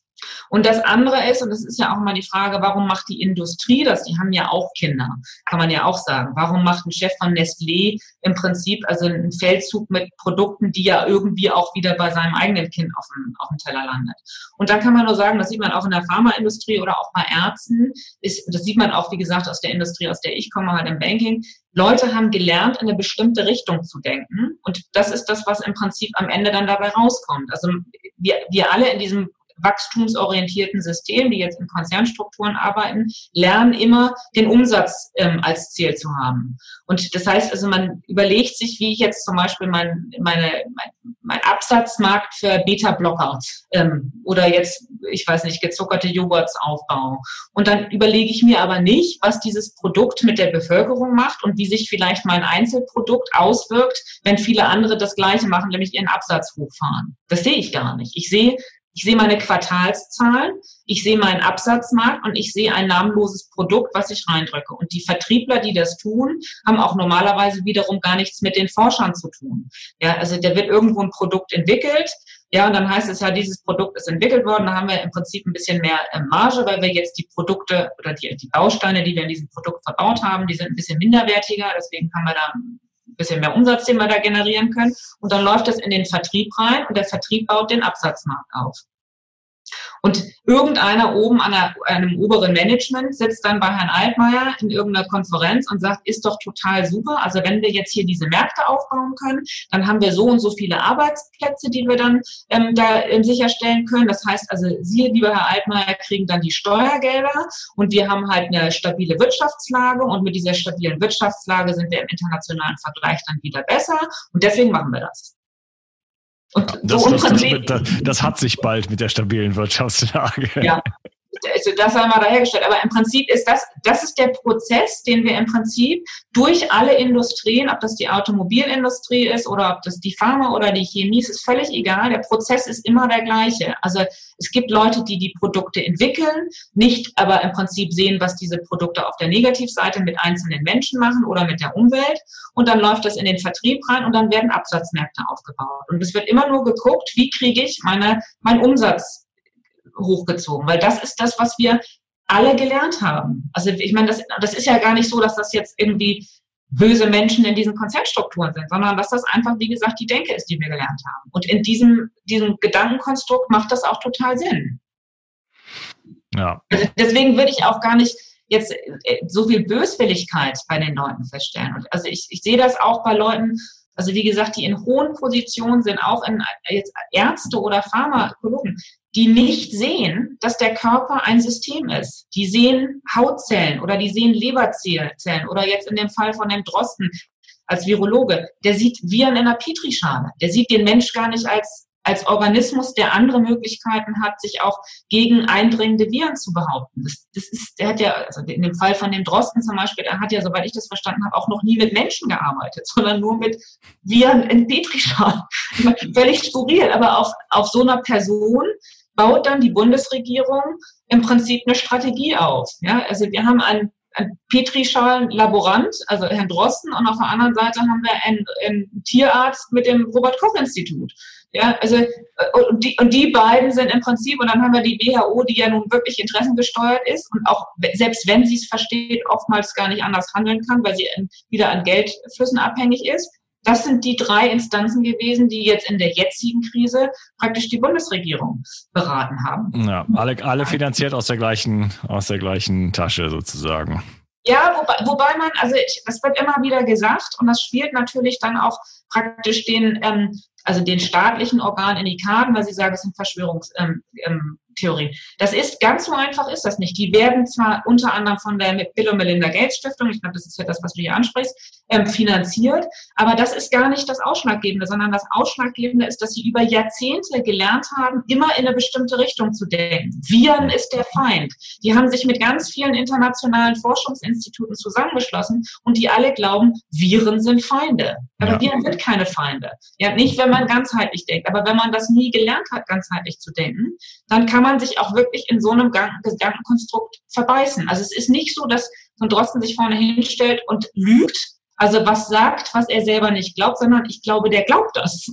Und das andere ist, und das ist ja auch mal die Frage, warum macht die Industrie das? Die haben ja auch Kinder, kann man ja auch sagen. Warum macht ein Chef von Nestlé im Prinzip also einen Feldzug mit Produkten, die ja irgendwie auch wieder bei seinem eigenen Kind auf dem, auf dem Teller landet? Und da kann man nur sagen, das sieht man auch in der Pharmaindustrie oder auch bei Ärzten, ist, das sieht man auch, wie gesagt, aus der Industrie, aus der ich komme, halt im Banking. Leute haben gelernt, in eine bestimmte Richtung zu denken. Und das ist das, was im Prinzip am Ende dann dabei rauskommt. Also wir, wir alle in diesem wachstumsorientierten System, die jetzt in Konzernstrukturen arbeiten, lernen immer, den Umsatz ähm, als Ziel zu haben. Und das heißt also, man überlegt sich, wie ich jetzt zum Beispiel mein, meine, mein, mein Absatzmarkt für Beta-Blocker ähm, oder jetzt, ich weiß nicht, gezuckerte Joghurts aufbaue. Und dann überlege ich mir aber nicht, was dieses Produkt mit der Bevölkerung macht und wie sich vielleicht mein Einzelprodukt auswirkt, wenn viele andere das Gleiche machen, nämlich ihren Absatz hochfahren. Das sehe ich gar nicht. Ich sehe, ich sehe meine Quartalszahlen, ich sehe meinen Absatzmarkt und ich sehe ein namenloses Produkt, was ich reindrücke. Und die Vertriebler, die das tun, haben auch normalerweise wiederum gar nichts mit den Forschern zu tun. Ja, also da wird irgendwo ein Produkt entwickelt. Ja, und dann heißt es ja, dieses Produkt ist entwickelt worden. Da haben wir im Prinzip ein bisschen mehr äh, Marge, weil wir jetzt die Produkte oder die, die Bausteine, die wir in diesem Produkt verbaut haben, die sind ein bisschen minderwertiger. Deswegen haben wir da bisschen mehr Umsatz, den wir da generieren können. Und dann läuft das in den Vertrieb rein und der Vertrieb baut den Absatzmarkt auf. Und irgendeiner oben an der, einem oberen Management sitzt dann bei Herrn Altmaier in irgendeiner Konferenz und sagt, ist doch total super. Also wenn wir jetzt hier diese Märkte aufbauen können, dann haben wir so und so viele Arbeitsplätze, die wir dann ähm, da ähm, sicherstellen können. Das heißt also, Sie, lieber Herr Altmaier, kriegen dann die Steuergelder und wir haben halt eine stabile Wirtschaftslage und mit dieser stabilen Wirtschaftslage sind wir im internationalen Vergleich dann wieder besser und deswegen machen wir das. Und das, so das, das, das, hat sich bald mit der stabilen Wirtschaftslage. Ja, also das sei mal dahergestellt. Aber im Prinzip ist das, das ist der Prozess, den wir im Prinzip durch alle Industrien, ob das die Automobilindustrie ist oder ob das die Pharma oder die Chemie ist, ist völlig egal. Der Prozess ist immer der gleiche. Also es gibt Leute, die die Produkte entwickeln, nicht aber im Prinzip sehen, was diese Produkte auf der Negativseite mit einzelnen Menschen machen oder mit der Umwelt. Und dann läuft das in den Vertrieb rein und dann werden Absatzmärkte aufgebaut. Und es wird immer nur geguckt, wie kriege ich meine, meinen Umsatz hochgezogen, weil das ist das, was wir alle gelernt haben. Also ich meine, das, das ist ja gar nicht so, dass das jetzt irgendwie böse Menschen in diesen Konzernstrukturen sind, sondern dass das einfach, wie gesagt, die Denke ist, die wir gelernt haben. Und in diesem, diesem Gedankenkonstrukt macht das auch total Sinn. Ja. Also deswegen würde ich auch gar nicht jetzt äh, so viel Böswilligkeit bei den Leuten feststellen. Und also ich, ich sehe das auch bei Leuten, also wie gesagt, die in hohen Positionen sind, auch in jetzt Ärzte oder Pharmakologen, die nicht sehen, dass der Körper ein System ist. Die sehen Hautzellen oder die sehen Leberzellen oder jetzt in dem Fall von dem Drosten als Virologe, der sieht Viren in der Petrischale. Der sieht den Mensch gar nicht als als Organismus, der andere Möglichkeiten hat, sich auch gegen eindringende Viren zu behaupten. Das, das ist, der hat ja, also in dem Fall von dem Drosten zum Beispiel, der hat ja, soweit ich das verstanden habe, auch noch nie mit Menschen gearbeitet, sondern nur mit Viren in Petrischalen. Völlig skurril, aber auf, auf so einer Person baut dann die Bundesregierung im Prinzip eine Strategie auf. Ja, also wir haben einen, einen Petrischalen-Laborant, also Herrn Drosten, und auf der anderen Seite haben wir einen, einen Tierarzt mit dem Robert-Koch-Institut. Ja, also und die, und die beiden sind im Prinzip, und dann haben wir die WHO, die ja nun wirklich interessengesteuert ist und auch selbst wenn sie es versteht, oftmals gar nicht anders handeln kann, weil sie wieder an Geldflüssen abhängig ist. Das sind die drei Instanzen gewesen, die jetzt in der jetzigen Krise praktisch die Bundesregierung beraten haben. Ja, alle, alle finanziert aus der gleichen, aus der gleichen Tasche sozusagen. Ja, wobei, wobei man, also ich, das wird immer wieder gesagt und das spielt natürlich dann auch praktisch den, ähm, also den staatlichen Organen in die Karten, weil sie sagen, es sind Verschwörungstheorien. Ähm, ähm, das ist ganz so einfach ist das nicht. Die werden zwar unter anderem von der Bill und Melinda Gates Stiftung, ich glaube, das ist ja das, was du hier ansprichst, ähm, finanziert, aber das ist gar nicht das Ausschlaggebende, sondern das Ausschlaggebende ist, dass sie über Jahrzehnte gelernt haben, immer in eine bestimmte Richtung zu denken. Viren ist der Feind. Die haben sich mit ganz vielen internationalen Forschungsinstituten zusammengeschlossen und die alle glauben, Viren sind Feinde. Aber ja. Viren sind keine Feinde. Ja, nicht, wenn man ganzheitlich denkt. Aber wenn man das nie gelernt hat, ganzheitlich zu denken, dann kann man sich auch wirklich in so einem Gedankenkonstrukt verbeißen. Also es ist nicht so, dass so ein Drosten sich vorne hinstellt und lügt, also was sagt, was er selber nicht glaubt, sondern ich glaube, der glaubt das.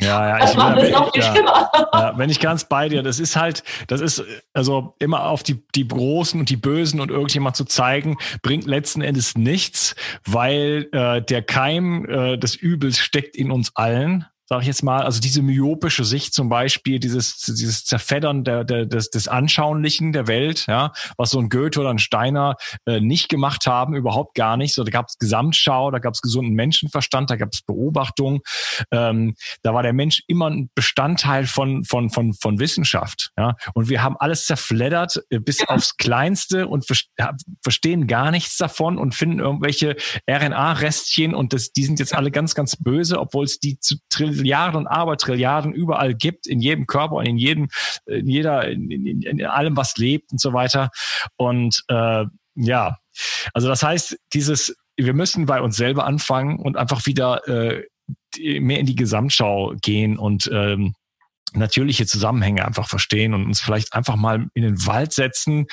Ja, ja, das ich, macht es noch viel ja, schlimmer. Ja, wenn ich ganz bei dir, das ist halt, das ist also immer auf die, die Großen und die Bösen und irgendjemand zu zeigen, bringt letzten Endes nichts, weil äh, der Keim äh, des Übels steckt in uns allen sage ich jetzt mal, also diese myopische Sicht zum Beispiel, dieses, dieses Zerfeddern der, der, des, des Anschaulichen der Welt, ja, was so ein Goethe oder ein Steiner äh, nicht gemacht haben, überhaupt gar nicht. So, da gab es Gesamtschau, da gab es gesunden Menschenverstand, da gab es Beobachtung. Ähm, da war der Mensch immer ein Bestandteil von, von, von, von Wissenschaft. Ja. Und wir haben alles zerfleddert äh, bis aufs Kleinste und verstehen gar nichts davon und finden irgendwelche RNA-Restchen und das, die sind jetzt alle ganz, ganz böse, obwohl es die zu Trilliarden und Abertrilliarden überall gibt, in jedem Körper und in jedem, in jeder, in, in, in allem, was lebt und so weiter. Und äh, ja, also das heißt, dieses, wir müssen bei uns selber anfangen und einfach wieder äh, mehr in die Gesamtschau gehen und ähm, natürliche Zusammenhänge einfach verstehen und uns vielleicht einfach mal in den Wald setzen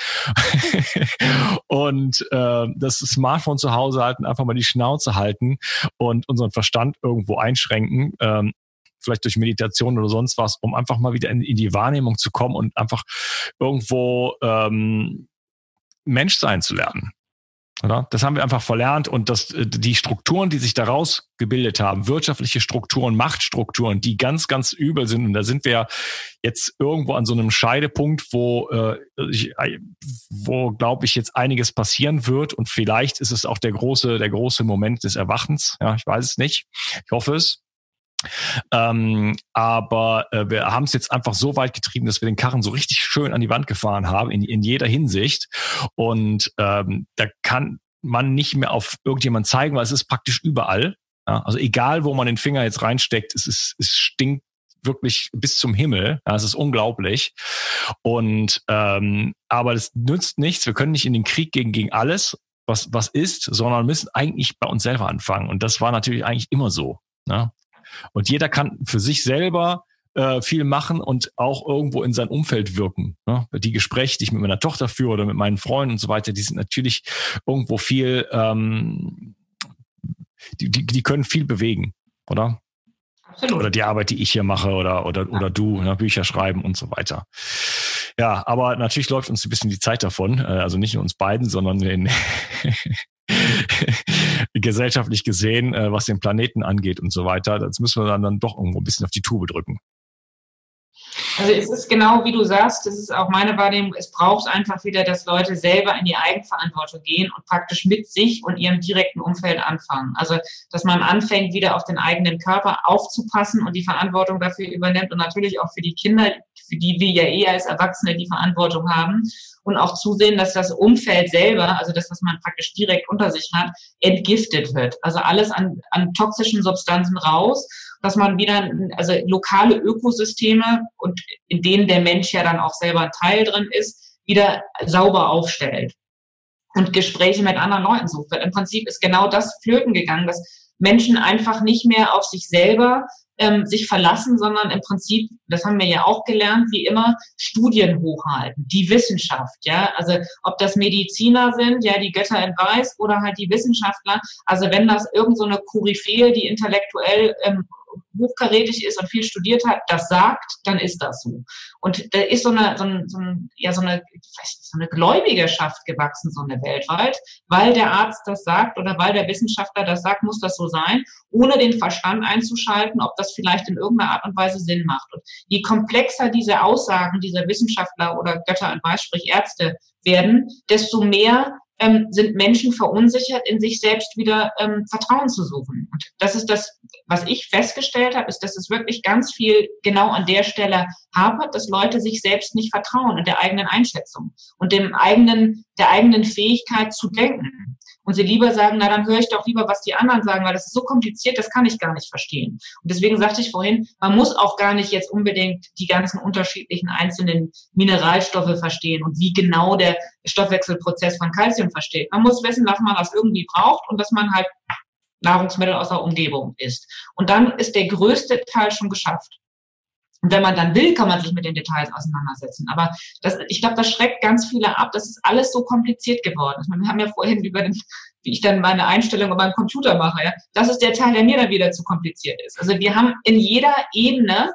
und äh, das Smartphone zu Hause halten, einfach mal die Schnauze halten und unseren Verstand irgendwo einschränken. Ähm, vielleicht durch Meditation oder sonst was, um einfach mal wieder in, in die Wahrnehmung zu kommen und einfach irgendwo ähm, Mensch sein zu lernen. Oder? Das haben wir einfach verlernt und das, äh, die Strukturen, die sich daraus gebildet haben, wirtschaftliche Strukturen, Machtstrukturen, die ganz, ganz übel sind. Und da sind wir jetzt irgendwo an so einem Scheidepunkt, wo, äh, äh, wo glaube ich, jetzt einiges passieren wird. Und vielleicht ist es auch der große, der große Moment des Erwachens. Ja, ich weiß es nicht. Ich hoffe es. Ähm, aber äh, wir haben es jetzt einfach so weit getrieben, dass wir den Karren so richtig schön an die Wand gefahren haben, in, in jeder Hinsicht. Und ähm, da kann man nicht mehr auf irgendjemand zeigen, weil es ist praktisch überall. Ja? Also egal, wo man den Finger jetzt reinsteckt, es, ist, es stinkt wirklich bis zum Himmel. Das ist unglaublich. Und ähm, aber das nützt nichts. Wir können nicht in den Krieg gegen gegen alles, was was ist, sondern müssen eigentlich bei uns selber anfangen. Und das war natürlich eigentlich immer so. Ne? Und jeder kann für sich selber äh, viel machen und auch irgendwo in sein Umfeld wirken. Ne? Die Gespräche, die ich mit meiner Tochter führe oder mit meinen Freunden und so weiter, die sind natürlich irgendwo viel, ähm, die, die, die können viel bewegen, oder? Absolut. Oder die Arbeit, die ich hier mache oder, oder, oder du, ne? Bücher schreiben und so weiter. Ja, aber natürlich läuft uns ein bisschen die Zeit davon. Äh, also nicht nur uns beiden, sondern in gesellschaftlich gesehen, äh, was den Planeten angeht und so weiter. Das müssen wir dann, dann doch irgendwo ein bisschen auf die Tube drücken. Also es ist genau wie du sagst, das ist auch meine Wahrnehmung, es braucht einfach wieder, dass Leute selber in die Eigenverantwortung gehen und praktisch mit sich und ihrem direkten Umfeld anfangen. Also dass man anfängt, wieder auf den eigenen Körper aufzupassen und die Verantwortung dafür übernimmt und natürlich auch für die Kinder, für die wir ja eh als Erwachsene die Verantwortung haben und auch zusehen, dass das Umfeld selber, also das, was man praktisch direkt unter sich hat, entgiftet wird. Also alles an, an toxischen Substanzen raus dass man wieder, also lokale Ökosysteme und in denen der Mensch ja dann auch selber Teil drin ist, wieder sauber aufstellt und Gespräche mit anderen Leuten sucht. Weil im Prinzip ist genau das flöten gegangen, dass Menschen einfach nicht mehr auf sich selber ähm, sich verlassen, sondern im Prinzip, das haben wir ja auch gelernt, wie immer, Studien hochhalten, die Wissenschaft, ja, also ob das Mediziner sind, ja, die Götter in Weiß oder halt die Wissenschaftler, also wenn das irgend so eine Koryphäe, die intellektuell ähm, hochkarätig ist und viel studiert hat, das sagt, dann ist das so. Und da ist so eine, so, ein, so, ein, ja, so eine, so eine Gläubigerschaft gewachsen, so eine weltweit, weil der Arzt das sagt oder weil der Wissenschaftler das sagt, muss das so sein, ohne den Verstand einzuschalten, ob das vielleicht in irgendeiner Art und Weise Sinn macht. Und je komplexer diese Aussagen dieser Wissenschaftler oder Götter an Weiß, sprich Ärzte werden, desto mehr ähm, sind Menschen verunsichert, in sich selbst wieder ähm, Vertrauen zu suchen. Und das ist das, was ich festgestellt habe, ist, dass es wirklich ganz viel genau an der Stelle hapert, dass Leute sich selbst nicht vertrauen und der eigenen Einschätzung und dem eigenen, der eigenen Fähigkeit zu denken und sie lieber sagen, na dann höre ich doch lieber, was die anderen sagen, weil das ist so kompliziert, das kann ich gar nicht verstehen. Und deswegen sagte ich vorhin, man muss auch gar nicht jetzt unbedingt die ganzen unterschiedlichen einzelnen Mineralstoffe verstehen und wie genau der Stoffwechselprozess von Kalzium versteht. Man muss wissen, dass man das irgendwie braucht und dass man halt Nahrungsmittel aus der Umgebung isst. Und dann ist der größte Teil schon geschafft. Und wenn man dann will, kann man sich mit den Details auseinandersetzen. Aber das, ich glaube, das schreckt ganz viele ab. Das ist alles so kompliziert geworden. Wir haben ja vorhin über den, wie ich dann meine Einstellung über meinem Computer mache. Ja? Das ist der Teil, der mir dann wieder zu kompliziert ist. Also wir haben in jeder Ebene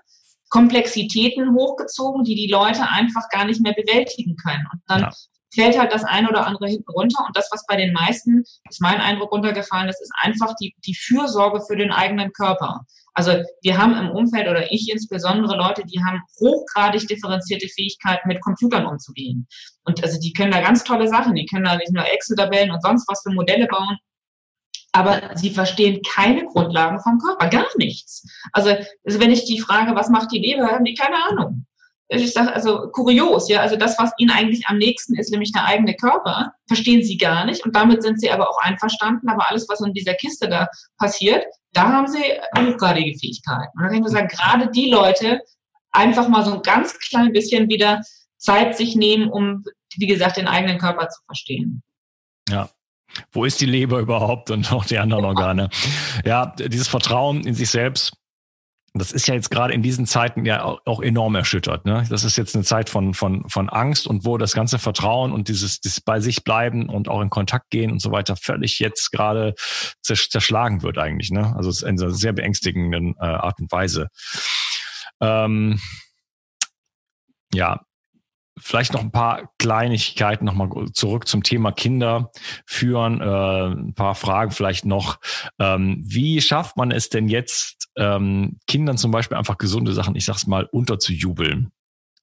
Komplexitäten hochgezogen, die die Leute einfach gar nicht mehr bewältigen können. Und dann ja. fällt halt das eine oder andere hinten runter. Und das, was bei den meisten, ist mein Eindruck runtergefallen, das ist einfach die, die Fürsorge für den eigenen Körper. Also wir haben im Umfeld oder ich insbesondere Leute, die haben hochgradig differenzierte Fähigkeiten, mit Computern umzugehen. Und also die können da ganz tolle Sachen, die können da nicht nur Excel-Tabellen und sonst was für Modelle bauen. Aber sie verstehen keine Grundlagen vom Körper, gar nichts. Also, also wenn ich die frage, was macht die Leber, haben die keine Ahnung ich sage also kurios, ja, also das, was ihnen eigentlich am nächsten ist, nämlich der eigene Körper, verstehen sie gar nicht und damit sind sie aber auch einverstanden, aber alles, was in dieser Kiste da passiert, da haben sie hochgradige Fähigkeiten. Und da kann ich nur sagen, gerade die Leute einfach mal so ein ganz klein bisschen wieder Zeit sich nehmen, um, wie gesagt, den eigenen Körper zu verstehen. Ja, wo ist die Leber überhaupt und auch die anderen Organe? Ja, dieses Vertrauen in sich selbst das ist ja jetzt gerade in diesen Zeiten ja auch enorm erschüttert. Ne? Das ist jetzt eine Zeit von, von, von Angst und wo das ganze Vertrauen und dieses, dieses bei sich bleiben und auch in Kontakt gehen und so weiter völlig jetzt gerade zerschlagen wird eigentlich. Ne? Also in einer sehr beängstigenden äh, Art und Weise. Ähm, ja, Vielleicht noch ein paar Kleinigkeiten nochmal zurück zum Thema Kinder führen. Äh, ein paar Fragen vielleicht noch. Ähm, wie schafft man es denn jetzt, ähm, Kindern zum Beispiel einfach gesunde Sachen, ich sag's mal, unterzujubeln?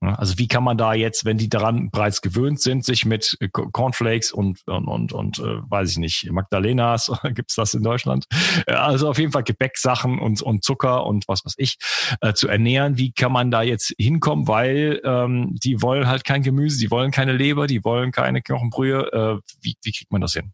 Also wie kann man da jetzt, wenn die daran bereits gewöhnt sind, sich mit äh, Cornflakes und und und, und äh, weiß ich nicht, Magdalenas, gibt's das in Deutschland? Also auf jeden Fall Gebäcksachen und und Zucker und was weiß ich äh, zu ernähren. Wie kann man da jetzt hinkommen? Weil ähm, die wollen halt kein Gemüse, die wollen keine Leber, die wollen keine Knochenbrühe. Äh, wie, wie kriegt man das hin?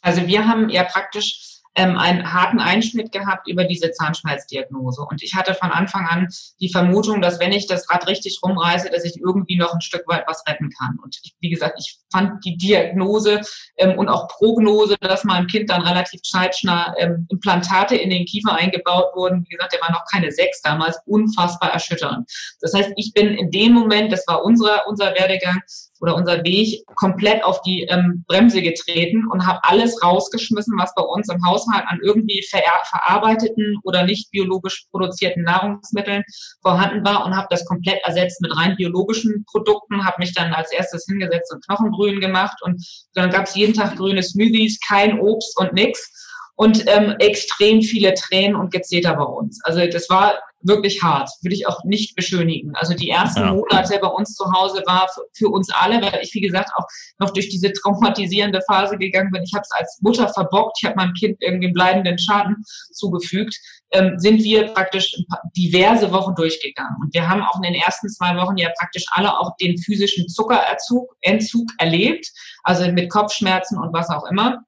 Also wir haben ja praktisch ähm, einen harten Einschnitt gehabt über diese Zahnschmelzdiagnose. Und ich hatte von Anfang an die Vermutung, dass wenn ich das Rad richtig rumreiße, dass ich irgendwie noch ein Stück weit was retten kann. Und ich, wie gesagt, ich fand die Diagnose ähm, und auch Prognose, dass meinem Kind dann relativ zeitnah ähm, Implantate in den Kiefer eingebaut wurden. Wie gesagt, der war noch keine sechs damals, unfassbar erschütternd. Das heißt, ich bin in dem Moment, das war unser, unser Werdegang, oder unser Weg komplett auf die ähm, Bremse getreten und habe alles rausgeschmissen, was bei uns im Haushalt an irgendwie ver verarbeiteten oder nicht biologisch produzierten Nahrungsmitteln vorhanden war und habe das komplett ersetzt mit rein biologischen Produkten, habe mich dann als erstes hingesetzt und Knochenbrühen gemacht und dann gab es jeden Tag grüne Smoothies, kein Obst und nix und ähm, extrem viele Tränen und Gezeter bei uns. Also das war wirklich hart, würde ich auch nicht beschönigen. Also die ersten ja. Monate bei uns zu Hause war für uns alle, weil ich, wie gesagt, auch noch durch diese traumatisierende Phase gegangen bin. Ich habe es als Mutter verbockt, ich habe meinem Kind irgendwie einen bleibenden Schaden zugefügt, ähm, sind wir praktisch diverse Wochen durchgegangen. Und wir haben auch in den ersten zwei Wochen ja praktisch alle auch den physischen Zuckerentzug Entzug erlebt, also mit Kopfschmerzen und was auch immer.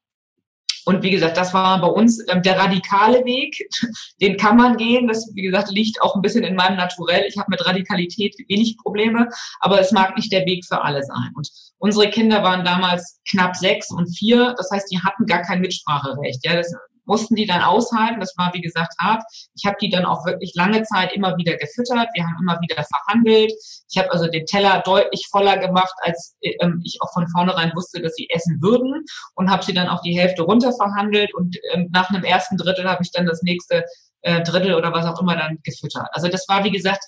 Und wie gesagt, das war bei uns ähm, der radikale Weg. Den kann man gehen. Das, wie gesagt, liegt auch ein bisschen in meinem Naturell. Ich habe mit Radikalität wenig Probleme, aber es mag nicht der Weg für alle sein. Und unsere Kinder waren damals knapp sechs und vier. Das heißt, die hatten gar kein Mitspracherecht. Ja, das mussten die dann aushalten. Das war, wie gesagt, hart. Ich habe die dann auch wirklich lange Zeit immer wieder gefüttert. Wir haben immer wieder verhandelt. Ich habe also den Teller deutlich voller gemacht, als ähm, ich auch von vornherein wusste, dass sie essen würden und habe sie dann auf die Hälfte runter verhandelt. Und ähm, nach einem ersten Drittel habe ich dann das nächste äh, Drittel oder was auch immer dann gefüttert. Also das war, wie gesagt,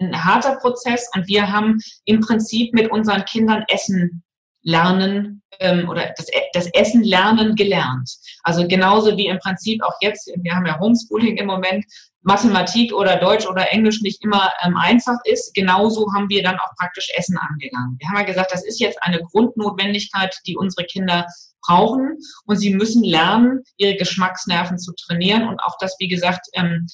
ein harter Prozess und wir haben im Prinzip mit unseren Kindern Essen lernen ähm, oder das, das Essen lernen gelernt. Also genauso wie im Prinzip auch jetzt, wir haben ja Homeschooling im Moment, Mathematik oder Deutsch oder Englisch nicht immer ähm, einfach ist, genauso haben wir dann auch praktisch Essen angegangen. Wir haben ja gesagt, das ist jetzt eine Grundnotwendigkeit, die unsere Kinder brauchen und sie müssen lernen, ihre Geschmacksnerven zu trainieren und auch das, wie gesagt, ähm,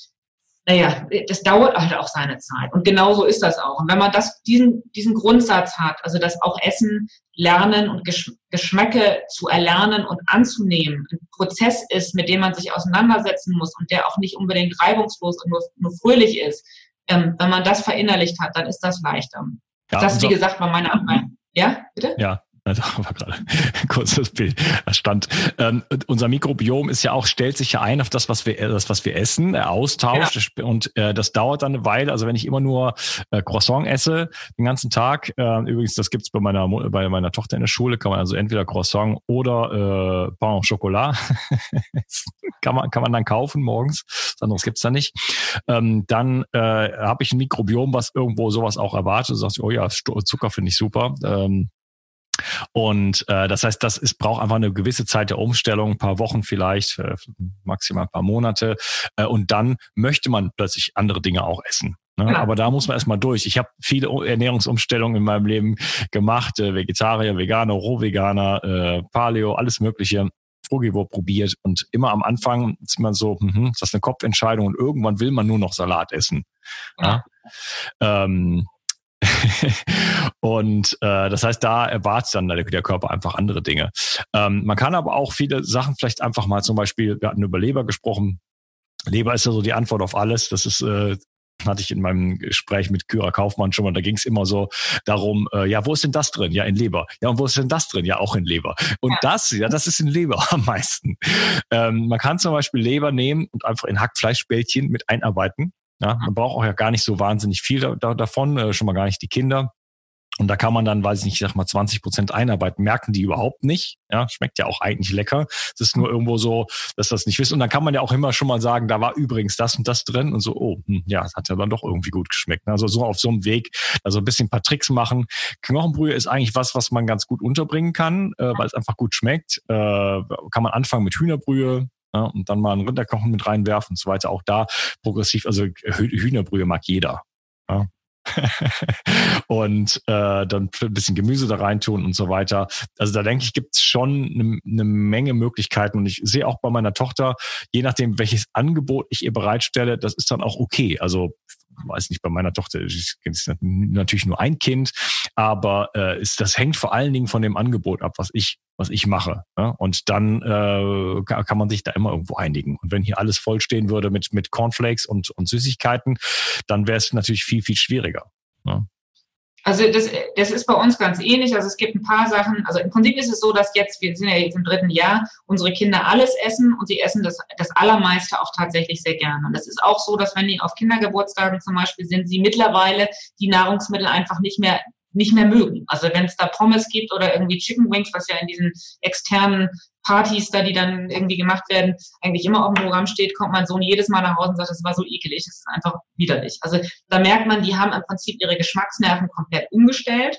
naja, das dauert halt auch seine Zeit. Und genauso ist das auch. Und wenn man das, diesen, diesen Grundsatz hat, also dass auch Essen lernen und Geschmäcke zu erlernen und anzunehmen, ein Prozess ist, mit dem man sich auseinandersetzen muss und der auch nicht unbedingt reibungslos und nur, nur fröhlich ist, ähm, wenn man das verinnerlicht hat, dann ist das leichter. Ja, das, wie gesagt, war meine Arbeit. Ja, bitte? Ja, also war gerade ein kurzes Bild. Da stand, ähm, unser Mikrobiom ist ja auch, stellt sich ja ein auf das, was wir, das, was wir essen, er austauscht ja. und äh, das dauert dann eine Weile. Also wenn ich immer nur äh, Croissant esse den ganzen Tag, äh, übrigens, das gibt's bei meiner bei meiner Tochter in der Schule, kann man also entweder Croissant oder äh, Pain au Chocolat kann man kann man dann kaufen morgens, was anderes gibt's da nicht. Ähm, dann äh, habe ich ein Mikrobiom, was irgendwo sowas auch erwartet. Du sagst, oh ja, Zucker finde ich super. Ähm, und äh, das heißt, das ist, braucht einfach eine gewisse Zeit der Umstellung, ein paar Wochen vielleicht, äh, maximal ein paar Monate. Äh, und dann möchte man plötzlich andere Dinge auch essen. Ne? Ja. Aber da muss man erstmal durch. Ich habe viele Ernährungsumstellungen in meinem Leben gemacht, äh, Vegetarier, Veganer, Rohveganer, äh, Paleo, alles Mögliche. Frugivore probiert und immer am Anfang ist man so, hm, ist das eine Kopfentscheidung und irgendwann will man nur noch Salat essen. Ja. Ja? Ähm, und äh, das heißt, da erwartet dann der, der Körper einfach andere Dinge. Ähm, man kann aber auch viele Sachen vielleicht einfach mal zum Beispiel, wir hatten über Leber gesprochen. Leber ist ja so die Antwort auf alles. Das ist äh, hatte ich in meinem Gespräch mit Kyra Kaufmann schon mal, da ging es immer so darum, äh, ja, wo ist denn das drin? Ja, in Leber. Ja, und wo ist denn das drin? Ja, auch in Leber. Und ja. das, ja, das ist in Leber am meisten. Ähm, man kann zum Beispiel Leber nehmen und einfach in Hackfleischbällchen mit einarbeiten. Ja, man braucht auch ja gar nicht so wahnsinnig viel da, da, davon, äh, schon mal gar nicht die Kinder. Und da kann man dann, weiß ich nicht, ich sag mal 20 Prozent einarbeiten, merken die überhaupt nicht. Ja, schmeckt ja auch eigentlich lecker. Es ist nur irgendwo so, dass das nicht wissen. Und dann kann man ja auch immer schon mal sagen, da war übrigens das und das drin und so, oh, hm, ja, das hat ja dann doch irgendwie gut geschmeckt. Also so auf so einem Weg, also ein bisschen ein paar Tricks machen. Knochenbrühe ist eigentlich was, was man ganz gut unterbringen kann, äh, weil es einfach gut schmeckt. Äh, kann man anfangen mit Hühnerbrühe, ja, und dann mal einen Rinderkochen mit reinwerfen und so weiter. Auch da progressiv, also Hühnerbrühe mag jeder. Ja. und äh, dann ein bisschen Gemüse da reintun und so weiter. Also da denke ich, gibt es schon eine, eine Menge Möglichkeiten. Und ich sehe auch bei meiner Tochter, je nachdem, welches Angebot ich ihr bereitstelle, das ist dann auch okay. Also weiß nicht, bei meiner Tochter ist natürlich nur ein Kind, aber äh, ist, das hängt vor allen Dingen von dem Angebot ab, was ich was ich mache. Ja? Und dann äh, kann man sich da immer irgendwo einigen. Und wenn hier alles vollstehen würde mit, mit Cornflakes und, und Süßigkeiten, dann wäre es natürlich viel, viel schwieriger. Ja? Also das, das ist bei uns ganz ähnlich. Also es gibt ein paar Sachen. Also im Prinzip ist es so, dass jetzt, wir sind ja jetzt im dritten Jahr, unsere Kinder alles essen und sie essen das, das Allermeiste auch tatsächlich sehr gerne. Und das ist auch so, dass wenn die auf Kindergeburtstagen zum Beispiel sind, sie mittlerweile die Nahrungsmittel einfach nicht mehr nicht mehr mögen. Also wenn es da Pommes gibt oder irgendwie Chicken Wings, was ja in diesen externen Partys da, die dann irgendwie gemacht werden, eigentlich immer auf dem Programm steht, kommt mein Sohn jedes Mal nach Hause und sagt, das war so ekelig, das ist einfach widerlich. Also da merkt man, die haben im Prinzip ihre Geschmacksnerven komplett umgestellt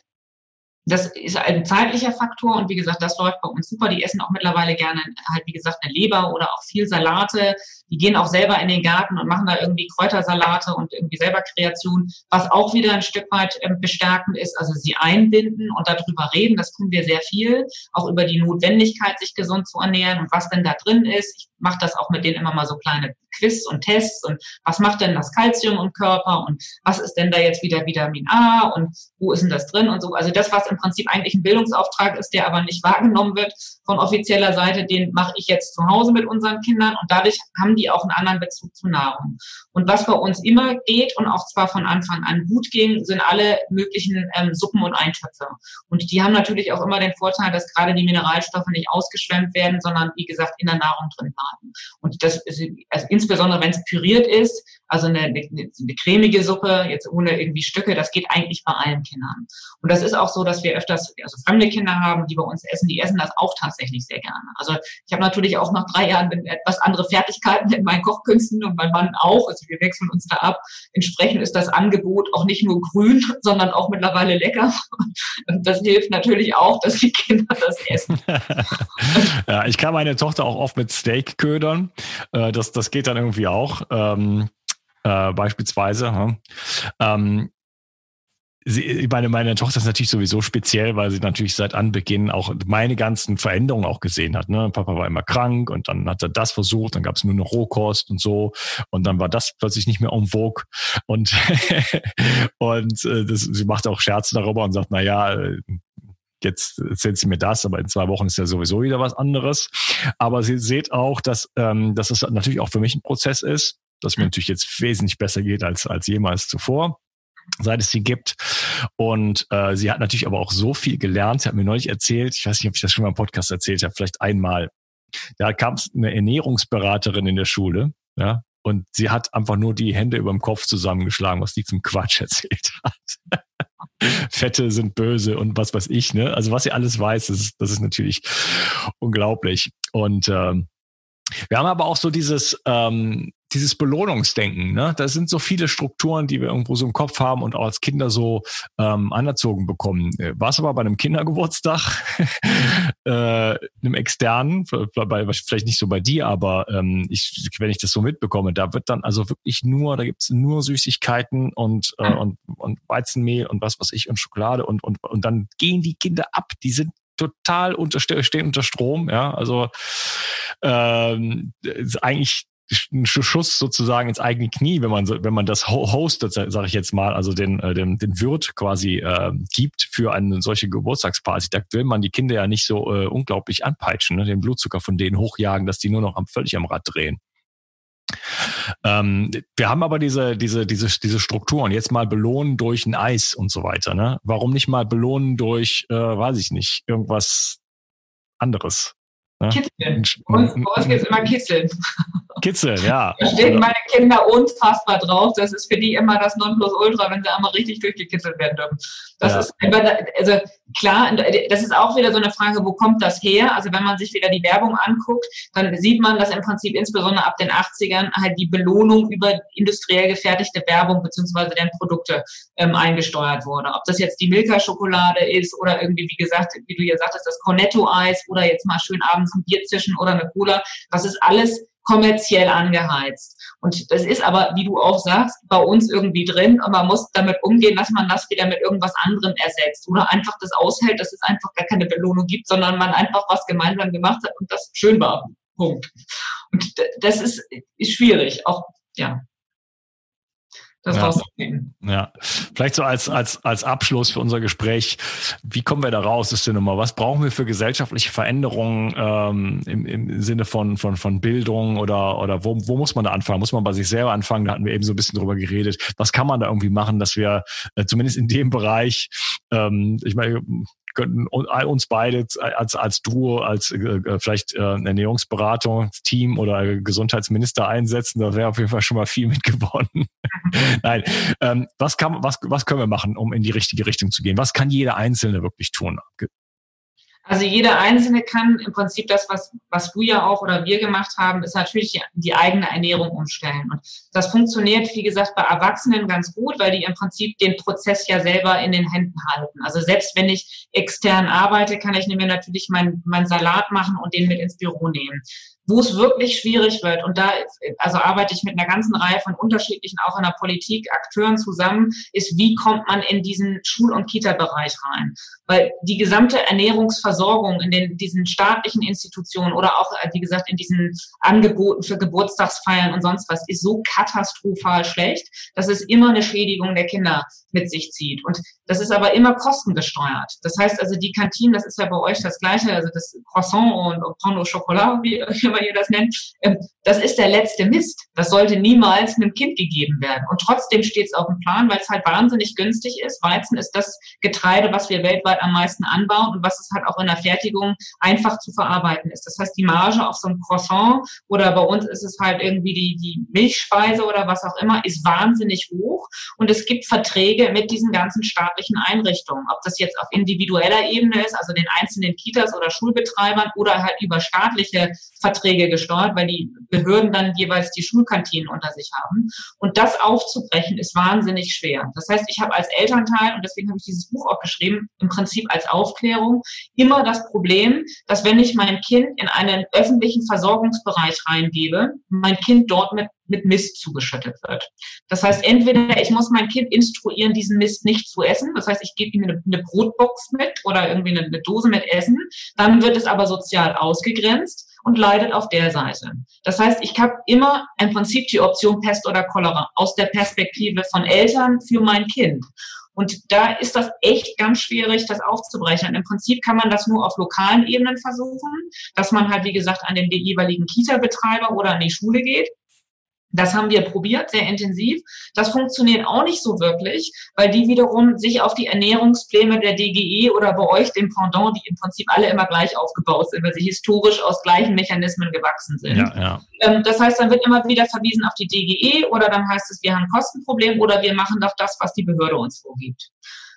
das ist ein zeitlicher Faktor und wie gesagt, das läuft bei uns super. Die essen auch mittlerweile gerne halt, wie gesagt, eine Leber oder auch viel Salate. Die gehen auch selber in den Garten und machen da irgendwie Kräutersalate und irgendwie selber Kreation, was auch wieder ein Stück weit ähm, bestärkend ist. Also sie einbinden und darüber reden, das tun wir sehr viel. Auch über die Notwendigkeit, sich gesund zu ernähren und was denn da drin ist. Ich mache das auch mit denen immer mal so kleine Quiz und Tests und was macht denn das Kalzium im Körper und was ist denn da jetzt wieder Vitamin A und wo ist denn das drin und so. Also das, was im Prinzip eigentlich ein Bildungsauftrag ist, der aber nicht wahrgenommen wird von offizieller Seite, den mache ich jetzt zu Hause mit unseren Kindern und dadurch haben die auch einen anderen Bezug zu Nahrung. Und was bei uns immer geht und auch zwar von Anfang an gut ging, sind alle möglichen ähm, Suppen und Eintöpfe. Und die haben natürlich auch immer den Vorteil, dass gerade die Mineralstoffe nicht ausgeschwemmt werden, sondern wie gesagt in der Nahrung drin bleiben. Und das ist also insbesondere wenn es püriert ist, also eine, eine, eine cremige Suppe, jetzt ohne irgendwie Stücke, das geht eigentlich bei allen Kindern. Und das ist auch so, dass wir öfters also fremde Kinder haben, die bei uns essen, die essen das auch tatsächlich sehr gerne. Also ich habe natürlich auch nach drei Jahren etwas andere Fertigkeiten in meinen Kochkünsten und mein Mann auch. Also wir wechseln uns da ab. Entsprechend ist das Angebot auch nicht nur grün, sondern auch mittlerweile lecker. Und das hilft natürlich auch, dass die Kinder das essen. ja, ich kann meine Tochter auch oft mit Steak ködern. Äh, das, das geht dann irgendwie auch. Äh, beispielsweise. Hm. Ähm, sie, meine, meine Tochter ist natürlich sowieso speziell, weil sie natürlich seit Anbeginn auch meine ganzen Veränderungen auch gesehen hat. Ne? Papa war immer krank und dann hat er das versucht, dann gab es nur noch Rohkost und so und dann war das plötzlich nicht mehr en vogue und, und äh, das, sie macht auch Scherze darüber und sagt, na ja, äh, jetzt erzählt sie mir das, aber in zwei Wochen ist ja sowieso wieder was anderes. Aber sie seht auch, dass, ähm, dass es natürlich auch für mich ein Prozess ist, dass mir natürlich jetzt wesentlich besser geht als, als jemals zuvor seit es sie gibt. Und äh, sie hat natürlich aber auch so viel gelernt. Sie hat mir neulich erzählt, ich weiß nicht, ob ich das schon mal im Podcast erzählt habe, vielleicht einmal. Da kam eine Ernährungsberaterin in der Schule, ja, und sie hat einfach nur die Hände über dem Kopf zusammengeschlagen, was die zum Quatsch erzählt hat. Fette sind böse und was weiß ich, ne? Also was sie alles weiß, das ist, das ist natürlich unglaublich. Und ähm, wir haben aber auch so dieses, ähm, dieses Belohnungsdenken. Ne? Das sind so viele Strukturen, die wir irgendwo so im Kopf haben und auch als Kinder so ähm, anerzogen bekommen. Äh, War es aber bei einem Kindergeburtstag, äh, einem externen, vielleicht nicht so bei dir, aber ähm, ich, wenn ich das so mitbekomme, da wird dann also wirklich nur, da gibt's nur Süßigkeiten und, äh, und, und Weizenmehl und was weiß ich und Schokolade und, und, und dann gehen die Kinder ab. Die sind total unter, stehen unter Strom, ja. Also ähm, eigentlich ein Schuss sozusagen ins eigene Knie, wenn man wenn man das hostet, sage ich jetzt mal, also den äh, den, den Wirt quasi äh, gibt für eine solche Geburtstagsparty. Da will man die Kinder ja nicht so äh, unglaublich anpeitschen, ne? den Blutzucker von denen hochjagen, dass die nur noch am, völlig am Rad drehen. Ähm, wir haben aber diese, diese, diese, diese Strukturen. Jetzt mal belohnen durch ein Eis und so weiter. Ne? Warum nicht mal belohnen durch, äh, weiß ich nicht, irgendwas anderes? Ne? Kitzeln. Bei uns, bei uns gibt es immer Kitzeln. Kitzeln, ja. Da stehen meine Kinder unfassbar drauf. Das ist für die immer das Nonplusultra, wenn sie einmal richtig durchgekitzelt werden dürfen. Das ja. ist also klar, das ist auch wieder so eine Frage, wo kommt das her? Also wenn man sich wieder die Werbung anguckt, dann sieht man, dass im Prinzip insbesondere ab den 80ern halt die Belohnung über industriell gefertigte Werbung beziehungsweise deren Produkte ähm, eingesteuert wurde. Ob das jetzt die Milka-Schokolade ist oder irgendwie, wie gesagt, wie du ja sagtest, das Cornetto-Eis oder jetzt mal schön abends ein Bier zischen oder eine Cola, das ist alles kommerziell angeheizt. Und das ist aber, wie du auch sagst, bei uns irgendwie drin und man muss damit umgehen, dass man das wieder mit irgendwas anderem ersetzt oder einfach das aushält, dass es einfach gar keine Belohnung gibt, sondern man einfach was gemeinsam gemacht hat und das schön war. Punkt. Und das ist, ist schwierig. Auch, ja. Das ja. rauszufinden. Ja, vielleicht so als, als, als Abschluss für unser Gespräch, wie kommen wir da raus, ist die Nummer? Was brauchen wir für gesellschaftliche Veränderungen ähm, im, im Sinne von, von, von Bildung oder, oder wo, wo muss man da anfangen? Muss man bei sich selber anfangen? Da hatten wir eben so ein bisschen drüber geredet. Was kann man da irgendwie machen, dass wir äh, zumindest in dem Bereich, ähm, ich meine, könnten uns beide als, als Duo, als äh, äh vielleicht äh, Ernährungsberatungsteam oder Gesundheitsminister einsetzen. Da wäre auf jeden Fall schon mal viel mitgewonnen. Nein, ähm, was, kann, was, was können wir machen, um in die richtige Richtung zu gehen? Was kann jeder Einzelne wirklich tun? Also jeder Einzelne kann im Prinzip das, was, was du ja auch oder wir gemacht haben, ist natürlich die, eigene Ernährung umstellen. Und das funktioniert, wie gesagt, bei Erwachsenen ganz gut, weil die im Prinzip den Prozess ja selber in den Händen halten. Also selbst wenn ich extern arbeite, kann ich mir natürlich meinen mein Salat machen und den mit ins Büro nehmen wo es wirklich schwierig wird. Und da also arbeite ich mit einer ganzen Reihe von unterschiedlichen, auch in der Politik, Akteuren zusammen, ist, wie kommt man in diesen Schul- und Kita-Bereich rein? Weil die gesamte Ernährungsversorgung in den, diesen staatlichen Institutionen oder auch, äh, wie gesagt, in diesen Angeboten für Geburtstagsfeiern und sonst was, ist so katastrophal schlecht, dass es immer eine Schädigung der Kinder mit sich zieht. Und das ist aber immer kostengesteuert. Das heißt also, die Kantinen, das ist ja bei euch das Gleiche, also das Croissant und Pain au Chocolat, wie man ihr das nennt, ähm, das ist der letzte Mist. Das sollte niemals einem Kind gegeben werden. Und trotzdem steht es auf dem Plan, weil es halt wahnsinnig günstig ist. Weizen ist das Getreide, was wir weltweit am meisten anbauen und was es halt auch in der Fertigung einfach zu verarbeiten ist. Das heißt, die Marge auf so einem Croissant oder bei uns ist es halt irgendwie die, die Milchspeise oder was auch immer, ist wahnsinnig hoch. Und es gibt Verträge mit diesen ganzen staatlichen Einrichtungen. Ob das jetzt auf individueller Ebene ist, also den einzelnen Kitas oder Schulbetreibern oder halt über staatliche Verträge gesteuert, weil die Behörden dann jeweils die Schulkantinen unter sich haben. Und das aufzubrechen ist wahnsinnig schwer. Das heißt, ich habe als Elternteil, und deswegen habe ich dieses Buch auch geschrieben, im Prinzip als Aufklärung, immer das Problem, dass wenn ich mein Kind in einen öffentlichen Versorgungsbereich reingebe, mein Kind dort mit mit Mist zugeschüttet wird. Das heißt, entweder ich muss mein Kind instruieren, diesen Mist nicht zu essen. Das heißt, ich gebe ihm eine, eine Brotbox mit oder irgendwie eine, eine Dose mit Essen. Dann wird es aber sozial ausgegrenzt und leidet auf der Seite. Das heißt, ich habe immer im Prinzip die Option Pest oder Cholera aus der Perspektive von Eltern für mein Kind. Und da ist das echt ganz schwierig, das aufzubrechen. Im Prinzip kann man das nur auf lokalen Ebenen versuchen, dass man halt, wie gesagt, an den jeweiligen Kita-Betreiber oder an die Schule geht das haben wir probiert, sehr intensiv. Das funktioniert auch nicht so wirklich, weil die wiederum sich auf die Ernährungspläne der DGE oder bei euch dem Pendant, die im Prinzip alle immer gleich aufgebaut sind, weil sie historisch aus gleichen Mechanismen gewachsen sind. Ja, ja. Ähm, das heißt, dann wird immer wieder verwiesen auf die DGE oder dann heißt es, wir haben ein Kostenproblem oder wir machen doch das, was die Behörde uns vorgibt.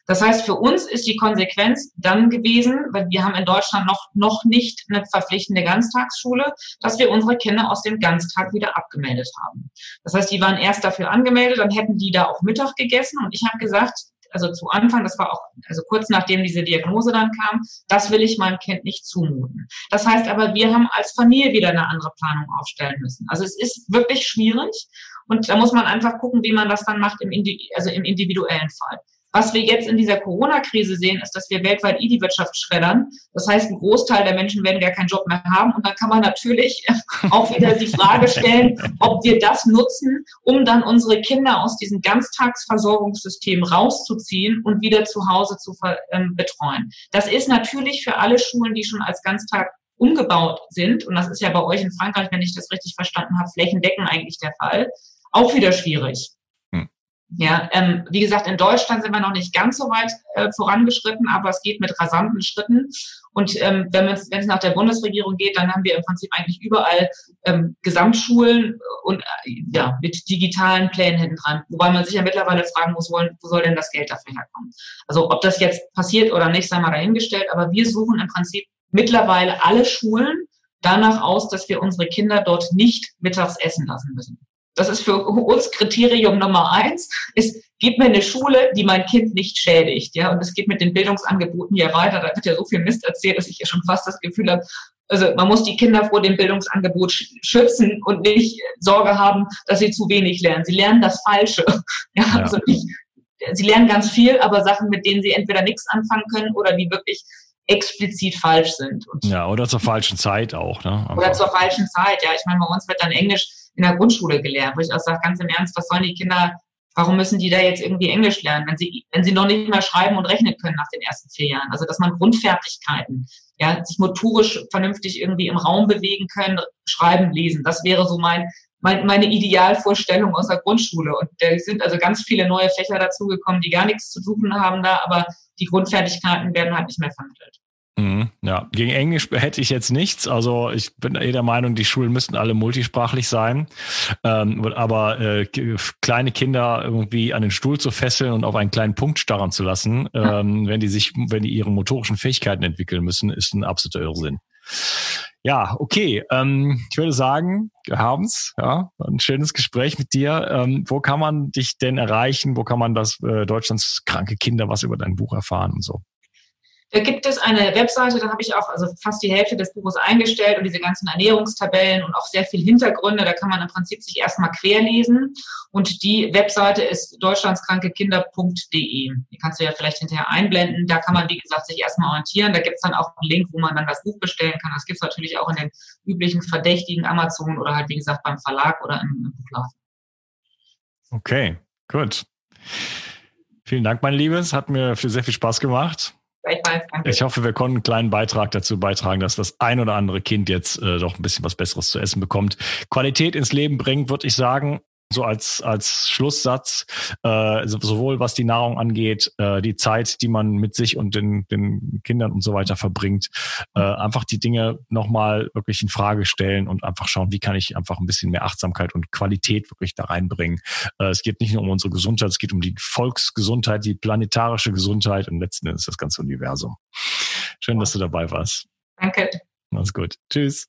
Das heißt, für uns ist die Konsequenz dann gewesen, weil wir haben in Deutschland noch, noch nicht eine verpflichtende Ganztagsschule, dass wir unsere Kinder aus dem Ganztag wieder abgemeldet haben. Das heißt, die waren erst dafür angemeldet, dann hätten die da auch Mittag gegessen und ich habe gesagt, also zu Anfang, das war auch, also kurz nachdem diese Diagnose dann kam, das will ich meinem Kind nicht zumuten. Das heißt aber, wir haben als Familie wieder eine andere Planung aufstellen müssen. Also es ist wirklich schwierig und da muss man einfach gucken, wie man das dann macht im, also im individuellen Fall. Was wir jetzt in dieser Corona-Krise sehen, ist, dass wir weltweit eh die Wirtschaft schreddern. Das heißt, ein Großteil der Menschen werden gar keinen Job mehr haben. Und dann kann man natürlich auch wieder die Frage stellen, ob wir das nutzen, um dann unsere Kinder aus diesem Ganztagsversorgungssystem rauszuziehen und wieder zu Hause zu ähm, betreuen. Das ist natürlich für alle Schulen, die schon als Ganztag umgebaut sind, und das ist ja bei euch in Frankreich, wenn ich das richtig verstanden habe, flächendeckend eigentlich der Fall, auch wieder schwierig. Ja, ähm, wie gesagt, in Deutschland sind wir noch nicht ganz so weit äh, vorangeschritten, aber es geht mit rasanten Schritten. Und ähm, wenn es nach der Bundesregierung geht, dann haben wir im Prinzip eigentlich überall ähm, Gesamtschulen und äh, ja mit digitalen Plänen hinten dran. Wobei man sich ja mittlerweile fragen muss, wo, wo soll denn das Geld dafür herkommen? Also ob das jetzt passiert oder nicht, sei mal dahingestellt. Aber wir suchen im Prinzip mittlerweile alle Schulen danach aus, dass wir unsere Kinder dort nicht mittags essen lassen müssen. Das ist für uns Kriterium Nummer eins, ist, gib mir eine Schule, die mein Kind nicht schädigt. Ja, und es geht mit den Bildungsangeboten ja weiter. Da wird ja so viel Mist erzählt, dass ich ja schon fast das Gefühl habe, also man muss die Kinder vor dem Bildungsangebot schützen und nicht Sorge haben, dass sie zu wenig lernen. Sie lernen das Falsche. Ja, ja. Also nicht, sie lernen ganz viel, aber Sachen, mit denen sie entweder nichts anfangen können oder die wirklich explizit falsch sind. Und ja, oder zur falschen Zeit auch. Ne? Oder zur falschen Zeit, ja. Ich meine, bei uns wird dann Englisch in der Grundschule gelernt, wo ich auch sage, ganz im Ernst, was sollen die Kinder Warum müssen die da jetzt irgendwie Englisch lernen, wenn sie, wenn sie noch nicht mal schreiben und rechnen können nach den ersten vier Jahren? Also, dass man Grundfertigkeiten, ja, sich motorisch vernünftig irgendwie im Raum bewegen können, schreiben, lesen. Das wäre so mein, mein meine Idealvorstellung aus der Grundschule. Und da sind also ganz viele neue Fächer dazugekommen, die gar nichts zu suchen haben da, aber die Grundfertigkeiten werden halt nicht mehr vermittelt. Mhm, ja, gegen Englisch hätte ich jetzt nichts. Also ich bin eh der Meinung, die Schulen müssten alle multisprachlich sein. Ähm, aber äh, kleine Kinder irgendwie an den Stuhl zu fesseln und auf einen kleinen Punkt starren zu lassen, ähm, wenn die sich, wenn die ihre motorischen Fähigkeiten entwickeln müssen, ist ein absoluter Irrsinn. Ja, okay. Ähm, ich würde sagen, wir haben's. Ja, ein schönes Gespräch mit dir. Ähm, wo kann man dich denn erreichen? Wo kann man das äh, Deutschlands kranke Kinder was über dein Buch erfahren und so? Da gibt es eine Webseite, da habe ich auch also fast die Hälfte des Buches eingestellt und diese ganzen Ernährungstabellen und auch sehr viel Hintergründe. Da kann man im Prinzip sich erstmal querlesen. Und die Webseite ist deutschlandskrankekinder.de. Die kannst du ja vielleicht hinterher einblenden. Da kann man, wie gesagt, sich erstmal orientieren. Da gibt es dann auch einen Link, wo man dann das Buch bestellen kann. Das gibt es natürlich auch in den üblichen verdächtigen Amazon oder halt, wie gesagt, beim Verlag oder im, im Buchladen. Okay, gut. Vielen Dank, mein Liebes. Hat mir sehr viel Spaß gemacht. Ich hoffe, wir konnten einen kleinen Beitrag dazu beitragen, dass das ein oder andere Kind jetzt äh, doch ein bisschen was Besseres zu essen bekommt. Qualität ins Leben bringt, würde ich sagen so als, als Schlusssatz, äh, sowohl was die Nahrung angeht, äh, die Zeit, die man mit sich und den, den Kindern und so weiter verbringt, äh, einfach die Dinge nochmal wirklich in Frage stellen und einfach schauen, wie kann ich einfach ein bisschen mehr Achtsamkeit und Qualität wirklich da reinbringen. Äh, es geht nicht nur um unsere Gesundheit, es geht um die Volksgesundheit, die planetarische Gesundheit und letzten Endes das ganze Universum. Schön, dass du dabei warst. Danke. Mach's gut. Tschüss.